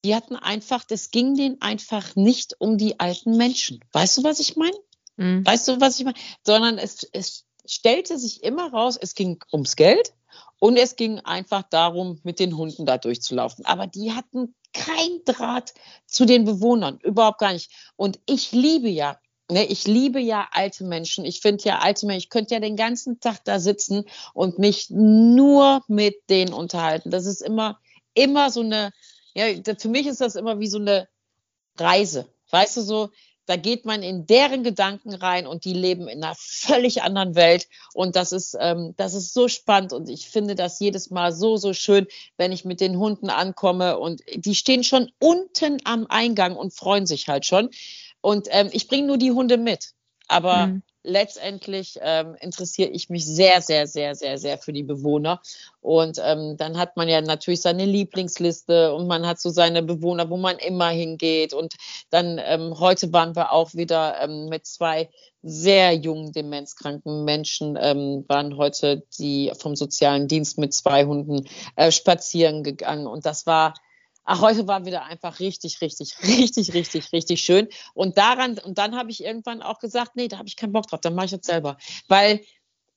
die hatten einfach, das ging denen einfach nicht um die alten Menschen. Weißt du, was ich meine? Mhm. Weißt du, was ich meine? Sondern es, es stellte sich immer raus, es ging ums Geld und es ging einfach darum, mit den Hunden da durchzulaufen. Aber die hatten kein Draht zu den Bewohnern, überhaupt gar nicht. Und ich liebe ja Ne, ich liebe ja alte Menschen. Ich finde ja alte Menschen, ich könnte ja den ganzen Tag da sitzen und mich nur mit denen unterhalten. Das ist immer, immer so eine, ja, für mich ist das immer wie so eine Reise. Weißt du, so, da geht man in deren Gedanken rein und die leben in einer völlig anderen Welt. Und das ist, ähm, das ist so spannend und ich finde das jedes Mal so, so schön, wenn ich mit den Hunden ankomme und die stehen schon unten am Eingang und freuen sich halt schon. Und ähm, ich bringe nur die Hunde mit. Aber mhm letztendlich ähm, interessiere ich mich sehr, sehr, sehr, sehr, sehr für die Bewohner. Und ähm, dann hat man ja natürlich seine Lieblingsliste und man hat so seine Bewohner, wo man immer hingeht. Und dann ähm, heute waren wir auch wieder ähm, mit zwei sehr jungen demenzkranken Menschen, ähm, waren heute die vom sozialen Dienst mit zwei Hunden äh, spazieren gegangen. Und das war ach, heute war wieder einfach richtig, richtig, [LAUGHS] richtig, richtig, richtig schön. Und daran, und dann habe ich irgendwann auch gesagt, nee, da habe ich keinen Bock drauf, dann mache ich das selber. Weil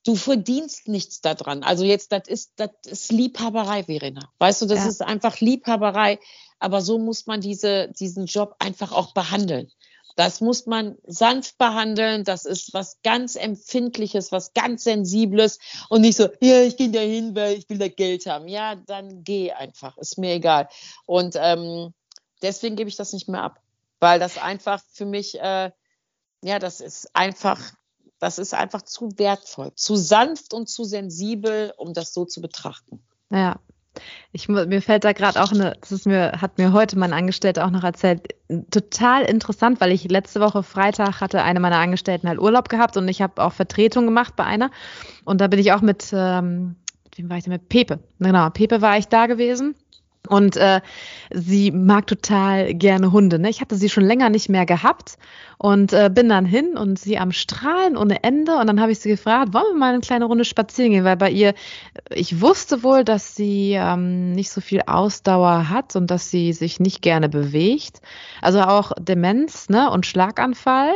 du verdienst nichts daran. Also jetzt, das ist, das ist Liebhaberei, Verena. Weißt du, das ja. ist einfach Liebhaberei. Aber so muss man diese, diesen Job einfach auch behandeln. Das muss man sanft behandeln. Das ist was ganz Empfindliches, was ganz Sensibles und nicht so, ja, ich gehe da hin, weil ich will da Geld haben. Ja, dann geh einfach. Ist mir egal. Und ähm, deswegen gebe ich das nicht mehr ab, weil das einfach für mich, äh, ja, das ist einfach, das ist einfach zu wertvoll, zu sanft und zu sensibel, um das so zu betrachten. Ja, ich, mir fällt da gerade auch eine, das ist mir, hat mir heute mein Angestellter auch noch erzählt, total interessant, weil ich letzte Woche Freitag hatte eine meiner Angestellten halt Urlaub gehabt und ich habe auch Vertretung gemacht bei einer. Und da bin ich auch mit, ähm, mit wem war ich denn mit? Pepe. Genau, Pepe war ich da gewesen. Und äh, sie mag total gerne Hunde. Ne? Ich hatte sie schon länger nicht mehr gehabt und äh, bin dann hin und sie am Strahlen ohne Ende. Und dann habe ich sie gefragt, wollen wir mal eine kleine Runde spazieren gehen? Weil bei ihr, ich wusste wohl, dass sie ähm, nicht so viel Ausdauer hat und dass sie sich nicht gerne bewegt. Also auch Demenz ne? und Schlaganfall.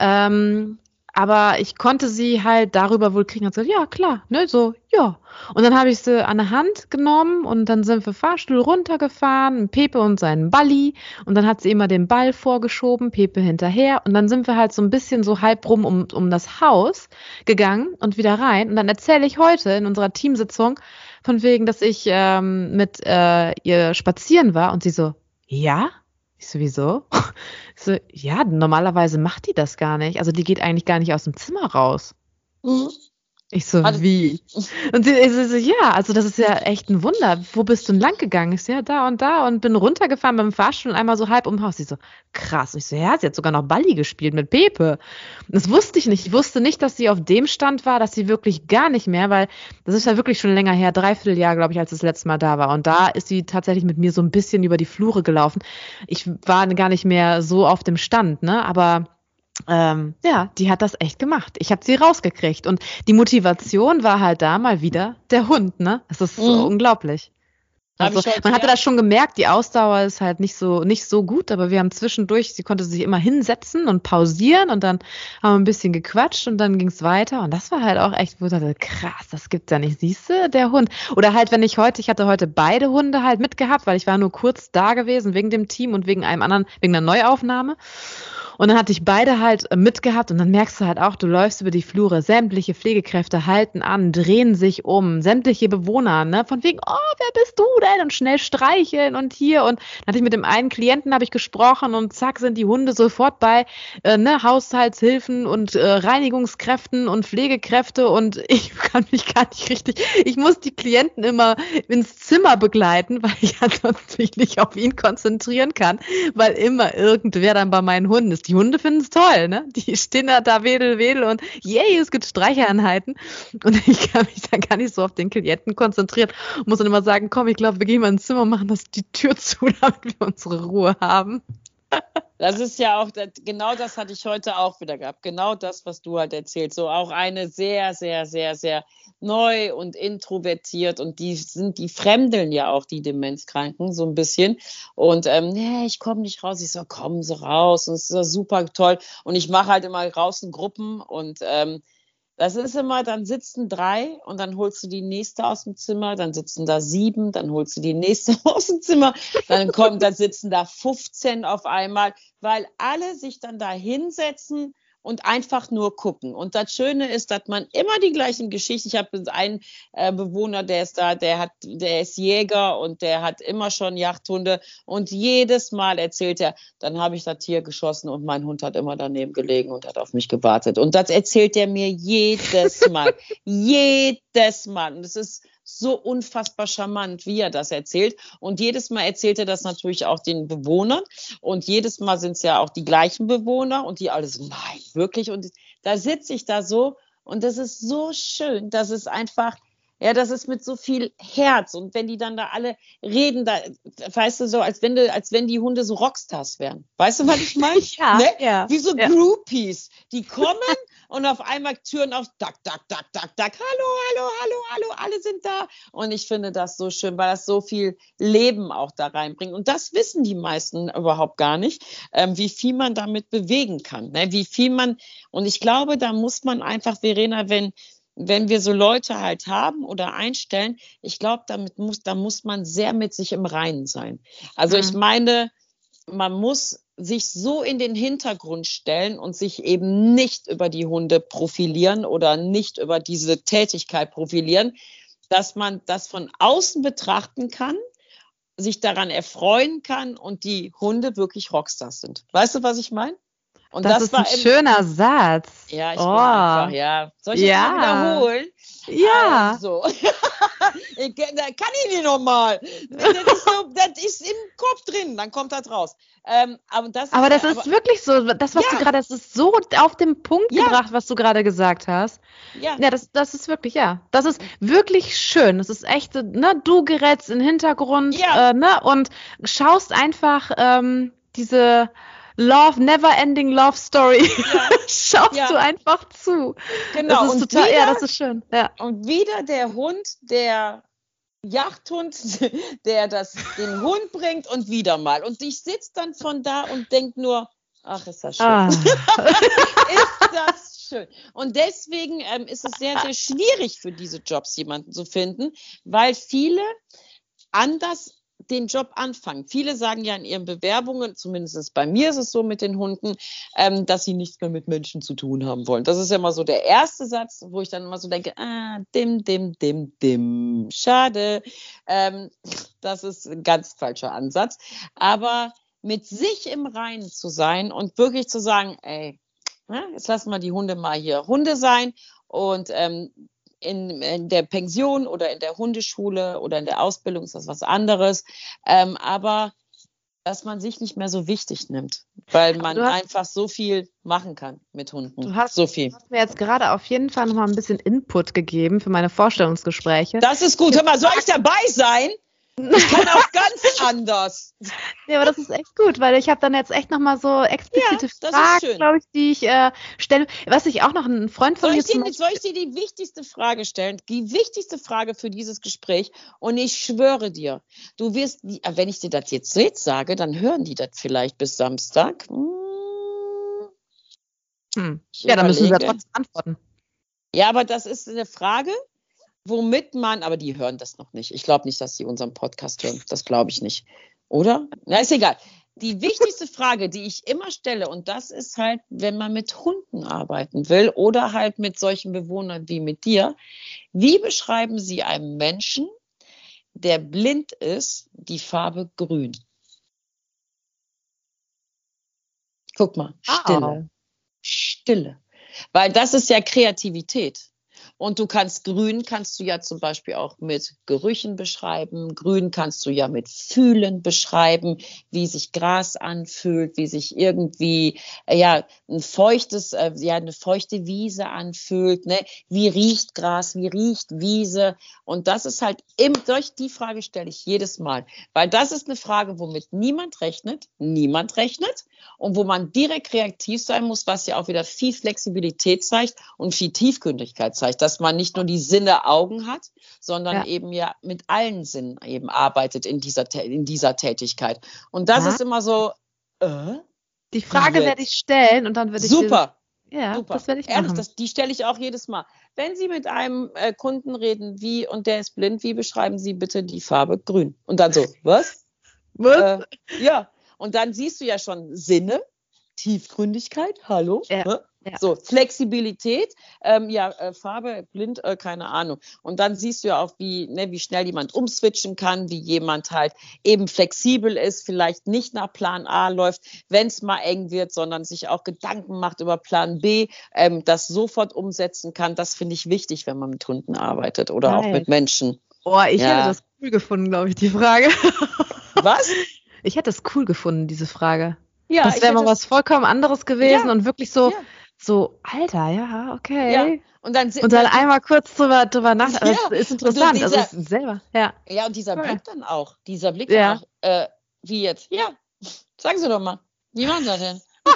Ähm, aber ich konnte sie halt darüber wohl kriegen und gesagt, ja, klar, ne, so, ja. Und dann habe ich sie an der Hand genommen und dann sind wir Fahrstuhl runtergefahren, Pepe und seinen Balli und dann hat sie immer den Ball vorgeschoben, Pepe hinterher und dann sind wir halt so ein bisschen so halb rum um, um das Haus gegangen und wieder rein und dann erzähle ich heute in unserer Teamsitzung von wegen, dass ich ähm, mit äh, ihr spazieren war und sie so, ja? Ich so, wieso? [LAUGHS] so, ja, normalerweise macht die das gar nicht. Also die geht eigentlich gar nicht aus dem Zimmer raus. Mhm. Ich so, also, wie? [LAUGHS] Und sie, sie so, ja, also das ist ja echt ein Wunder. Wo bist du denn lang gegangen? Ich so, ja, da und da und bin runtergefahren beim Fahrstuhl und einmal so halb um Haus. Sie so, krass. Ich so, ja, sie hat sogar noch Balli gespielt mit Pepe. Das wusste ich nicht. Ich wusste nicht, dass sie auf dem Stand war, dass sie wirklich gar nicht mehr, weil das ist ja wirklich schon länger her, dreiviertel Jahr, glaube ich, als das letzte Mal da war. Und da ist sie tatsächlich mit mir so ein bisschen über die Flure gelaufen. Ich war gar nicht mehr so auf dem Stand, ne, aber ähm, ja, die hat das echt gemacht. Ich habe sie rausgekriegt. Und die Motivation war halt da mal wieder der Hund, ne? Das ist mhm. so unglaublich. Also, man hatte das schon gemerkt, die Ausdauer ist halt nicht so, nicht so gut, aber wir haben zwischendurch, sie konnte sich immer hinsetzen und pausieren und dann haben wir ein bisschen gequatscht und dann ging es weiter und das war halt auch echt, wo ich dachte, krass, das gibt's ja nicht, siehst du, der Hund. Oder halt, wenn ich heute, ich hatte heute beide Hunde halt mitgehabt, weil ich war nur kurz da gewesen wegen dem Team und wegen einem anderen, wegen einer Neuaufnahme und dann hatte ich beide halt äh, mitgehabt und dann merkst du halt auch, du läufst über die Flure, sämtliche Pflegekräfte halten an, drehen sich um, sämtliche Bewohner, ne, von wegen, oh, wer bist du denn? Und schnell streicheln und hier. Und dann hatte ich mit dem einen Klienten habe ich gesprochen und zack sind die Hunde sofort bei äh, ne, Haushaltshilfen und äh, Reinigungskräften und Pflegekräfte. Und [LAUGHS] ich kann mich gar nicht richtig, ich muss die Klienten immer ins Zimmer begleiten, weil ich [LAUGHS] ansonsten mich nicht auf ihn konzentrieren kann, weil immer irgendwer dann bei meinen Hunden ist die Hunde finden es toll, ne? Die stehen da, da wedel, wedel und yay, es gibt Streicheinheiten. Und ich kann mich dann gar nicht so auf den Klienten konzentrieren. Muss dann immer sagen, komm, ich glaube, wir gehen mal ins Zimmer und machen das die Tür zu, [LAUGHS] damit wir unsere Ruhe haben. Das ist ja auch, genau das hatte ich heute auch wieder gehabt. Genau das, was du halt erzählst. So auch eine sehr, sehr, sehr, sehr neu und introvertiert und die sind, die fremdeln ja auch die Demenzkranken so ein bisschen. Und ähm, nee, ich komme nicht raus. Ich so, kommen Sie raus. Und es ist super toll. Und ich mache halt immer draußen Gruppen und ähm, das ist immer, dann sitzen drei und dann holst du die nächste aus dem Zimmer, dann sitzen da sieben, dann holst du die nächste [LAUGHS] aus dem Zimmer, dann kommen, dann sitzen da 15 auf einmal, weil alle sich dann da hinsetzen und einfach nur gucken. Und das Schöne ist, dass man immer die gleichen Geschichten. Ich habe einen äh, Bewohner, der ist da, der hat, der ist Jäger und der hat immer schon Jagdhunde. Und jedes Mal erzählt er, dann habe ich das Tier geschossen und mein Hund hat immer daneben gelegen und hat auf mich gewartet. Und das erzählt er mir jedes [LAUGHS] Mal. jedes Mal. Und es ist so unfassbar charmant, wie er das erzählt. Und jedes Mal erzählt er das natürlich auch den Bewohnern. Und jedes Mal sind es ja auch die gleichen Bewohner und die alle so, nein, wirklich. Und da sitze ich da so und das ist so schön, dass es einfach, ja, das ist mit so viel Herz. Und wenn die dann da alle reden, da, weißt du, so, als wenn, du, als wenn die Hunde so Rockstars wären. Weißt du, was ich meine? [LAUGHS] ja, ne? ja. Wie so ja. Groupies. Die kommen und auf einmal Türen auf, dack, dack, dack, dack, dack, hallo, hallo, hallo, hallo, alle sind da. Und ich finde das so schön, weil das so viel Leben auch da reinbringt. Und das wissen die meisten überhaupt gar nicht, ähm, wie viel man damit bewegen kann. Ne? Wie viel man, und ich glaube, da muss man einfach, Verena, wenn, wenn wir so Leute halt haben oder einstellen, ich glaube, damit muss, da muss man sehr mit sich im Reinen sein. Also mhm. ich meine, man muss sich so in den Hintergrund stellen und sich eben nicht über die Hunde profilieren oder nicht über diese Tätigkeit profilieren, dass man das von außen betrachten kann, sich daran erfreuen kann und die Hunde wirklich Rockstars sind. Weißt du, was ich meine? Und das, das ist ein schöner Satz. Ja, ich oh. bin einfach, ja. Soll ich ja. das mal wiederholen? Ja. Also. [LAUGHS] ich, da kann ich nicht nochmal. Das, ist so, das ist im Kopf drin, dann kommt das raus. Ähm, aber das, aber ist, das ist aber, wirklich so, das, was ja. du gerade, das ist so auf den Punkt ja. gebracht, was du gerade gesagt hast. Ja. Ja, das, das ist wirklich, ja. Das ist wirklich schön. Das ist echt, ne, du gerätst in den Hintergrund, ja. äh, ne, und schaust einfach ähm, diese Love, never ending Love Story. Ja. [LAUGHS] Schaust ja. du einfach zu. Genau. Das ist und total, wieder, ja, das ist schön. Ja. Und wieder der Hund, der Jachthund, [LAUGHS] der das, den Hund bringt und wieder mal. Und ich sitze dann von da und denke nur, ach, ist das schön. Ah. [LAUGHS] ist das schön. Und deswegen ähm, ist es sehr, sehr schwierig für diese Jobs jemanden zu finden, weil viele anders den Job anfangen. Viele sagen ja in ihren Bewerbungen, zumindest bei mir ist es so mit den Hunden, ähm, dass sie nichts mehr mit Menschen zu tun haben wollen. Das ist ja immer so der erste Satz, wo ich dann immer so denke, ah, dim, dim, dim, dim, schade. Ähm, das ist ein ganz falscher Ansatz. Aber mit sich im Reinen zu sein und wirklich zu sagen, ey, ne, jetzt lassen wir die Hunde mal hier Hunde sein und ähm, in, in, der Pension oder in der Hundeschule oder in der Ausbildung ist das was anderes. Ähm, aber dass man sich nicht mehr so wichtig nimmt, weil man hast, einfach so viel machen kann mit Hunden. Du hast, so viel. Du hast mir jetzt gerade auf jeden Fall noch mal ein bisschen Input gegeben für meine Vorstellungsgespräche. Das ist gut. Hör mal, soll ich dabei sein? Ich kann auch ganz anders. [LAUGHS] Ja, aber das ist echt gut, weil ich habe dann jetzt echt nochmal so explizite ja, Fragen, glaube ich, die ich äh, stelle. Was ich auch noch ein Freund von soll mir ich, dir, soll ich dir die wichtigste Frage stellen? Die wichtigste Frage für dieses Gespräch. Und ich schwöre dir, du wirst, wenn ich dir das jetzt, jetzt sage, dann hören die das vielleicht bis Samstag. Hm. Hm. Ja, dann müssen wir trotzdem antworten. Ja, aber das ist eine Frage, womit man, aber die hören das noch nicht. Ich glaube nicht, dass sie unseren Podcast hören. Das glaube ich nicht. Oder? Na, ist egal. Die wichtigste [LAUGHS] Frage, die ich immer stelle, und das ist halt, wenn man mit Hunden arbeiten will oder halt mit solchen Bewohnern wie mit dir, wie beschreiben Sie einem Menschen, der blind ist, die Farbe grün? Guck mal, Stille. Oh. Stille. Weil das ist ja Kreativität. Und du kannst Grün, kannst du ja zum Beispiel auch mit Gerüchen beschreiben. Grün kannst du ja mit Fühlen beschreiben, wie sich Gras anfühlt, wie sich irgendwie, äh, ja, ein feuchtes, äh, ja, eine feuchte Wiese anfühlt, ne? Wie riecht Gras, wie riecht Wiese? Und das ist halt im, durch die Frage stelle ich jedes Mal. Weil das ist eine Frage, womit niemand rechnet, niemand rechnet und wo man direkt reaktiv sein muss, was ja auch wieder viel Flexibilität zeigt und viel Tiefgründigkeit zeigt dass man nicht nur die Sinne Augen hat, sondern ja. eben ja mit allen Sinnen eben arbeitet in dieser, in dieser Tätigkeit. Und das ja. ist immer so, äh, die Frage werde ich stellen und dann würde ich. Super. ja, Super. das werde ich Ehrlich, machen. Das, die stelle ich auch jedes Mal. Wenn Sie mit einem äh, Kunden reden, wie und der ist blind, wie beschreiben Sie bitte die Farbe grün? Und dann so, [LAUGHS] was? Was? Äh, ja. Und dann siehst du ja schon Sinne, Tiefgründigkeit, hallo. Ja. Ja. So, Flexibilität, ähm, ja, äh, Farbe, blind, äh, keine Ahnung. Und dann siehst du ja auch, wie, ne, wie schnell jemand umswitchen kann, wie jemand halt eben flexibel ist, vielleicht nicht nach Plan A läuft, wenn es mal eng wird, sondern sich auch Gedanken macht über Plan B, ähm, das sofort umsetzen kann. Das finde ich wichtig, wenn man mit Hunden arbeitet oder Geil. auch mit Menschen. Oh, ich ja. hätte das cool gefunden, glaube ich, die Frage. [LAUGHS] Was? Ich hätte es cool gefunden, diese Frage. Ja, das wäre mal was vollkommen anderes gewesen ja. und wirklich so. Ja so, Alter, ja, okay. Ja. Und dann, und dann einmal kurz drüber, drüber nachdenken. Ja. Das ist interessant. Dieser, also ist selber, ja. Ja, und dieser Blick dann auch. Dieser Blick ja. dann auch. Äh, wie jetzt? Ja, sagen Sie doch mal. Wie machen Sie das denn? [LAUGHS]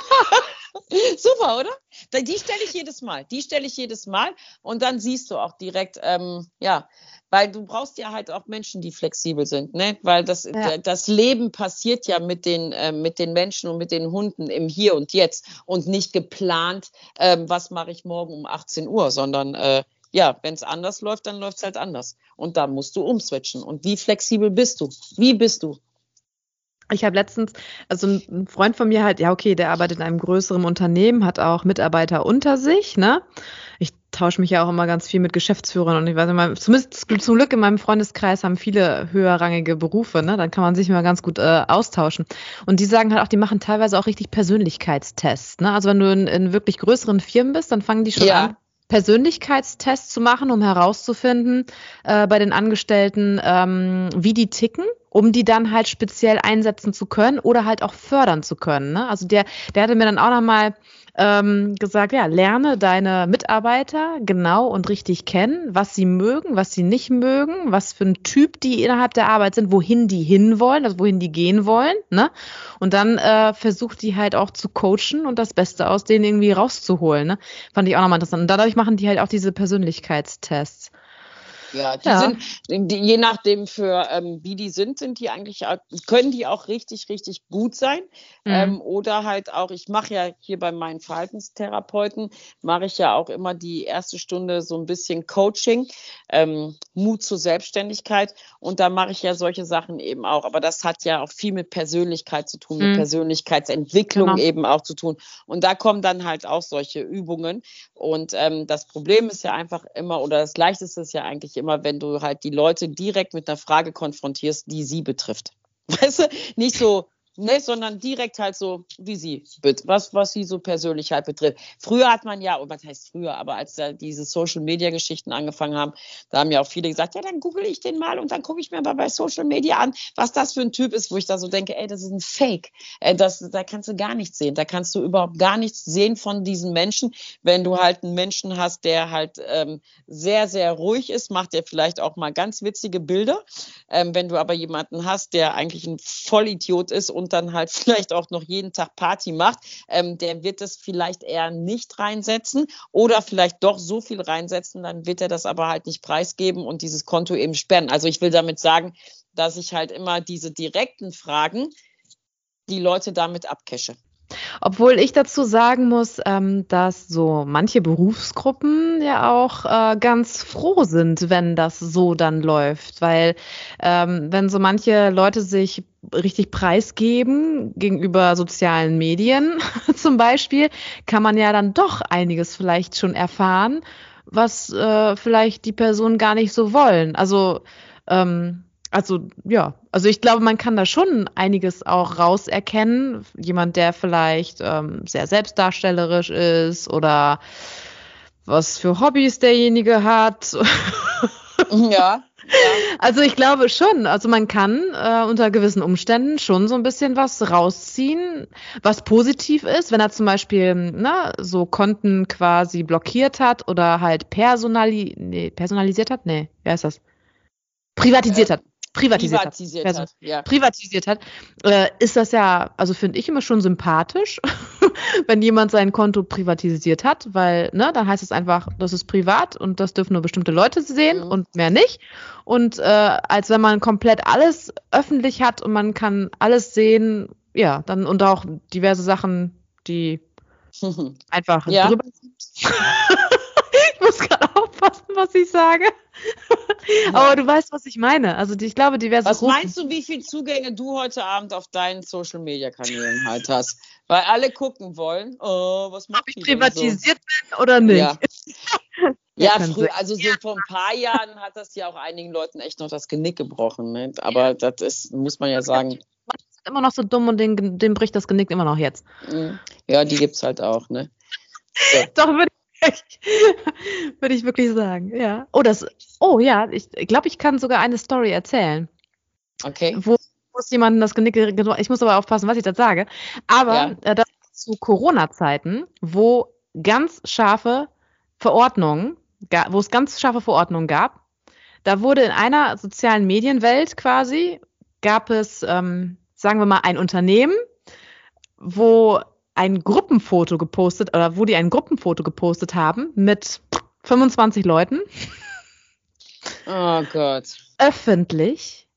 [LAUGHS] Super, oder? Die stelle ich jedes Mal. Die stelle ich jedes Mal. Und dann siehst du auch direkt, ähm, ja, weil du brauchst ja halt auch Menschen, die flexibel sind, ne? Weil das, ja. das Leben passiert ja mit den, äh, mit den Menschen und mit den Hunden im Hier und Jetzt und nicht geplant, ähm, was mache ich morgen um 18 Uhr, sondern äh, ja, wenn es anders läuft, dann läuft es halt anders. Und da musst du umswitchen. Und wie flexibel bist du? Wie bist du? Ich habe letztens, also ein Freund von mir halt, ja, okay, der arbeitet in einem größeren Unternehmen, hat auch Mitarbeiter unter sich, ne? Ich tausche mich ja auch immer ganz viel mit Geschäftsführern und ich weiß immer, zumindest zum Glück in meinem Freundeskreis haben viele höherrangige Berufe, ne? Dann kann man sich immer ganz gut äh, austauschen. Und die sagen halt auch, die machen teilweise auch richtig Persönlichkeitstests, ne? Also wenn du in, in wirklich größeren Firmen bist, dann fangen die schon ja. an, Persönlichkeitstests zu machen, um herauszufinden äh, bei den Angestellten, ähm, wie die ticken um die dann halt speziell einsetzen zu können oder halt auch fördern zu können. Ne? Also der, der hatte mir dann auch nochmal ähm, gesagt, ja, lerne deine Mitarbeiter genau und richtig kennen, was sie mögen, was sie nicht mögen, was für ein Typ die innerhalb der Arbeit sind, wohin die hinwollen, also wohin die gehen wollen. Ne? Und dann äh, versucht die halt auch zu coachen und das Beste aus denen irgendwie rauszuholen. Ne? Fand ich auch nochmal interessant. Und dadurch machen die halt auch diese Persönlichkeitstests. Ja, die ja. sind, die, je nachdem für ähm, wie die sind, sind die eigentlich, können die auch richtig, richtig gut sein. Mhm. Ähm, oder halt auch, ich mache ja hier bei meinen Verhaltenstherapeuten, mache ich ja auch immer die erste Stunde so ein bisschen Coaching, ähm, Mut zur Selbstständigkeit. Und da mache ich ja solche Sachen eben auch. Aber das hat ja auch viel mit Persönlichkeit zu tun, mhm. mit Persönlichkeitsentwicklung genau. eben auch zu tun. Und da kommen dann halt auch solche Übungen. Und ähm, das Problem ist ja einfach immer, oder das Leichteste ist ja eigentlich immer, wenn du halt die Leute direkt mit einer Frage konfrontierst, die sie betrifft. [LAUGHS] Weißt du, nicht so, Ne, sondern direkt halt so, wie sie, was, was sie so persönlich halt betrifft. Früher hat man ja, was heißt früher, aber als da diese Social Media Geschichten angefangen haben, da haben ja auch viele gesagt, ja, dann google ich den mal und dann gucke ich mir mal bei Social Media an, was das für ein Typ ist, wo ich da so denke, ey, das ist ein Fake. Äh, das, da kannst du gar nichts sehen. Da kannst du überhaupt gar nichts sehen von diesen Menschen. Wenn du halt einen Menschen hast, der halt ähm, sehr, sehr ruhig ist, macht er vielleicht auch mal ganz witzige Bilder. Ähm, wenn du aber jemanden hast, der eigentlich ein Vollidiot ist und dann halt [LAUGHS] vielleicht auch noch jeden Tag Party macht, ähm, der wird das vielleicht eher nicht reinsetzen oder vielleicht doch so viel reinsetzen, dann wird er das aber halt nicht preisgeben und dieses Konto eben sperren. Also ich will damit sagen, dass ich halt immer diese direkten Fragen die Leute damit abcashe. Obwohl ich dazu sagen muss, ähm, dass so manche Berufsgruppen ja auch äh, ganz froh sind, wenn das so dann läuft. Weil ähm, wenn so manche Leute sich richtig preisgeben gegenüber sozialen Medien [LAUGHS] zum Beispiel, kann man ja dann doch einiges vielleicht schon erfahren, was äh, vielleicht die Personen gar nicht so wollen. Also ähm, also ja, also ich glaube, man kann da schon einiges auch rauserkennen. Jemand, der vielleicht ähm, sehr selbstdarstellerisch ist oder was für Hobbys derjenige hat. [LAUGHS] ja. Also ich glaube schon, also man kann äh, unter gewissen Umständen schon so ein bisschen was rausziehen, was positiv ist, wenn er zum Beispiel na, ne, so Konten quasi blockiert hat oder halt personali nee, personalisiert hat, nee, wer ist das? Privatisiert äh, hat privatisiert, privatisiert hat, hat ja. privatisiert hat, äh, ist das ja, also finde ich immer schon sympathisch, [LAUGHS] wenn jemand sein Konto privatisiert hat, weil, ne, dann heißt es einfach, das ist privat und das dürfen nur bestimmte Leute sehen mhm. und mehr nicht. Und äh, als wenn man komplett alles öffentlich hat und man kann alles sehen, ja, dann und auch diverse Sachen, die [LAUGHS] einfach ja. drüber sind. [LAUGHS] ich muss gerade aufpassen, was ich sage. Aber du weißt, was ich meine. Also ich glaube, diverse Was Gruppen. meinst du, wie viele Zugänge du heute Abend auf deinen Social Media Kanälen halt hast? Weil alle gucken wollen, oh, was macht Ob ich privatisiert so? bin oder nicht? Ja. [LAUGHS] Ja, früh, also so vor ein paar Jahren hat das ja auch einigen Leuten echt noch das Genick gebrochen. Ne? Aber das ist, muss man ja sagen. ist immer noch so dumm und den, den bricht das Genick immer noch jetzt. Mhm. Ja, die gibt es halt auch, ne? [LAUGHS] So. Doch, würde [LAUGHS] Würde ich wirklich sagen, ja. Oh, das, oh ja, ich glaube, ich kann sogar eine Story erzählen. Okay. Wo muss jemanden das Genick, ich muss aber aufpassen, was ich da sage. Aber ja. äh, das zu Corona-Zeiten, wo ganz scharfe Verordnungen, wo es ganz scharfe Verordnungen gab. Da wurde in einer sozialen Medienwelt quasi, gab es, ähm, sagen wir mal, ein Unternehmen, wo ein Gruppenfoto gepostet, oder wo die ein Gruppenfoto gepostet haben mit 25 Leuten. [LAUGHS] Oh Gott. Öffentlich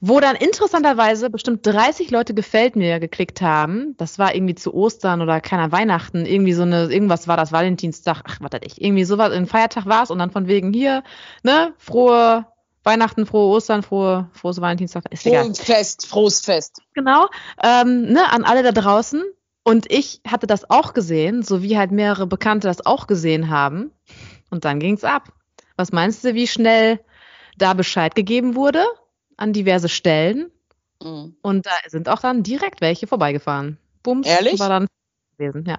wo dann interessanterweise bestimmt 30 Leute gefällt mir geklickt haben. Das war irgendwie zu Ostern oder keiner Weihnachten, irgendwie so eine, irgendwas war das Valentinstag, ach, was ich, irgendwie sowas, ein Feiertag war es und dann von wegen hier, ne, frohe Weihnachten, frohe Ostern, frohe, frohes Valentinstag, ist egal. Frohes Fest, frohes Fest. Genau, ähm, ne, an alle da draußen. Und ich hatte das auch gesehen, so wie halt mehrere Bekannte das auch gesehen haben. Und dann ging's ab. Was meinst du, wie schnell da Bescheid gegeben wurde? an diverse Stellen. Mhm. Und da sind auch dann direkt welche vorbeigefahren. Bums, Ehrlich? war dann gewesen, ja.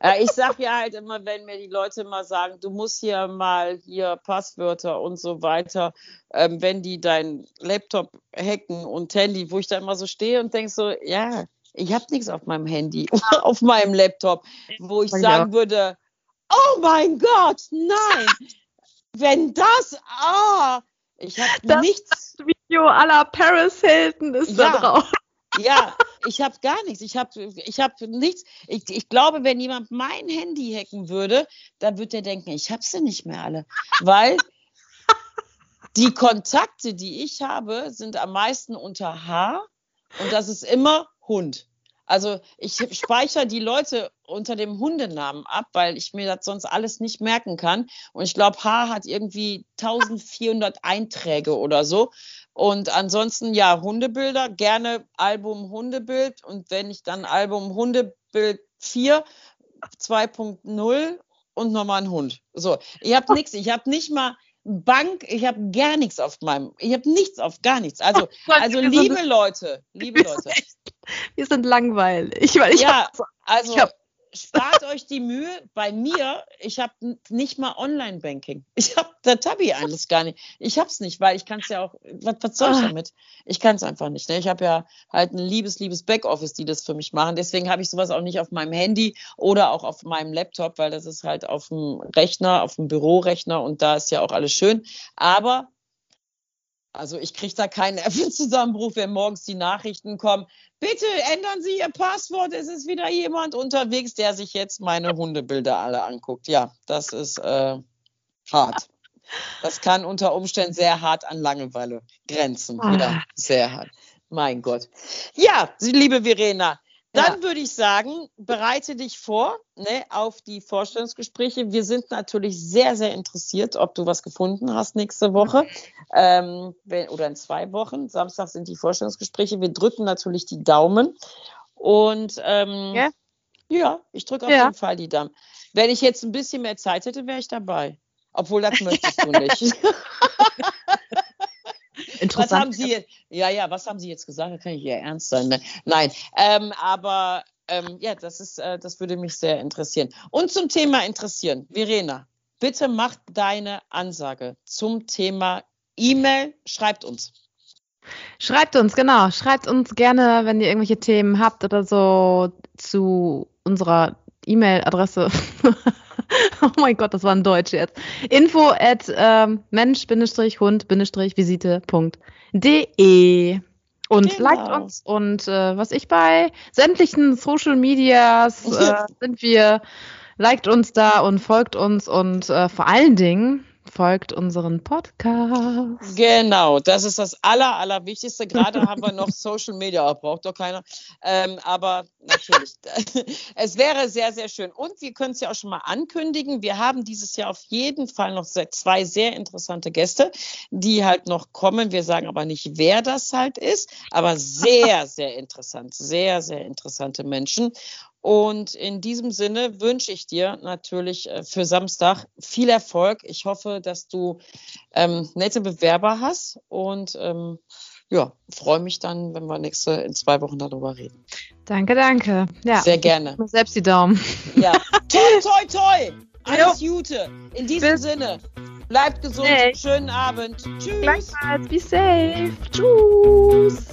Äh, ich sag ja halt immer, wenn mir die Leute immer sagen, du musst hier mal hier Passwörter und so weiter, ähm, wenn die dein Laptop hacken und Handy, wo ich da immer so stehe und denke so, ja, ich habe nichts auf meinem Handy, [LAUGHS] auf meinem Laptop, wo ich sagen würde, oh mein Gott, nein, [LAUGHS] wenn das, ah, ich habe nichts. Das Video aller Paris Hilton ist ja, da drauf. [LAUGHS] Ja, ich habe gar nichts. Ich habe ich hab nichts. Ich, ich glaube, wenn jemand mein Handy hacken würde, dann würde er denken, ich habe sie nicht mehr alle. Weil die Kontakte, die ich habe, sind am meisten unter H und das ist immer Hund. Also ich speichere die Leute unter dem Hundenamen ab, weil ich mir das sonst alles nicht merken kann. Und ich glaube, H hat irgendwie 1400 Einträge oder so. Und ansonsten, ja, Hundebilder, gerne Album Hundebild. Und wenn ich dann Album Hundebild 4, 2.0 und nochmal ein Hund. So, ich habe nichts, ich habe nicht mal Bank, ich habe gar nichts auf meinem, ich habe nichts auf gar nichts. Also, also liebe Leute, liebe Leute. Wir sind langweilig. Weil ich ja, hab, also ich spart euch die Mühe. Bei mir, ich habe nicht mal Online-Banking. Ich habe, da habe ich alles gar nicht. Ich habe es nicht, weil ich kann es ja auch, was, was soll ich ah. damit? Ich kann es einfach nicht. Ne? Ich habe ja halt ein liebes, liebes Backoffice, die das für mich machen. Deswegen habe ich sowas auch nicht auf meinem Handy oder auch auf meinem Laptop, weil das ist halt auf dem Rechner, auf dem Bürorechner und da ist ja auch alles schön. Aber also ich kriege da keinen [LAUGHS] Nervenzusammenbruch, wenn morgens die Nachrichten kommen. Bitte ändern Sie Ihr Passwort, es ist wieder jemand unterwegs, der sich jetzt meine Hundebilder alle anguckt. Ja, das ist äh, hart. Das kann unter Umständen sehr hart an Langeweile grenzen. Ja, ah. sehr hart. Mein Gott. Ja, liebe Verena, dann ja. würde ich sagen, bereite dich vor ne, auf die Vorstellungsgespräche. Wir sind natürlich sehr, sehr interessiert, ob du was gefunden hast nächste Woche ähm, wenn, oder in zwei Wochen. Samstag sind die Vorstellungsgespräche. Wir drücken natürlich die Daumen. Und ähm, ja. ja, ich drücke auf ja. jeden Fall die Daumen. Wenn ich jetzt ein bisschen mehr Zeit hätte, wäre ich dabei. Obwohl, das möchtest du nicht. [LAUGHS] Interessant. Was haben Sie Ja, ja, was haben Sie jetzt gesagt? Da kann ich ja ernst sein. Ne? Nein, ähm, aber ähm, ja, das ist, äh, das würde mich sehr interessieren. Und zum Thema interessieren, Verena, bitte mach deine Ansage zum Thema E-Mail. Schreibt uns. Schreibt uns, genau. Schreibt uns gerne, wenn ihr irgendwelche Themen habt oder so zu unserer E-Mail-Adresse. [LAUGHS] [LAUGHS] oh mein Gott, das war ein Deutsch jetzt. Info at ähm, mensch-hund-visite.de und genau. liked uns und äh, was ich bei sämtlichen Social Medias [LAUGHS] äh, sind wir, liked uns da und folgt uns und äh, vor allen Dingen folgt unseren Podcast. Genau, das ist das Aller, Allerwichtigste. Gerade haben wir noch Social Media, braucht doch keiner. Ähm, aber natürlich, [LAUGHS] es wäre sehr, sehr schön. Und wir können es ja auch schon mal ankündigen. Wir haben dieses Jahr auf jeden Fall noch zwei sehr interessante Gäste, die halt noch kommen. Wir sagen aber nicht, wer das halt ist, aber sehr, sehr interessant. Sehr, sehr interessante Menschen. Und in diesem Sinne wünsche ich dir natürlich äh, für Samstag viel Erfolg. Ich hoffe, dass du ähm, nette Bewerber hast und ähm, ja, freue mich dann, wenn wir nächste in zwei Wochen darüber reden. Danke, danke. Ja, Sehr gerne. Selbst die Daumen. Ja. [LAUGHS] toi, toi, toi. Alles jo. Gute. In diesem Bis. Sinne. Bleibt gesund. Hey. Schönen Abend. Tschüss. Gleichfalls. Be safe. Tschüss.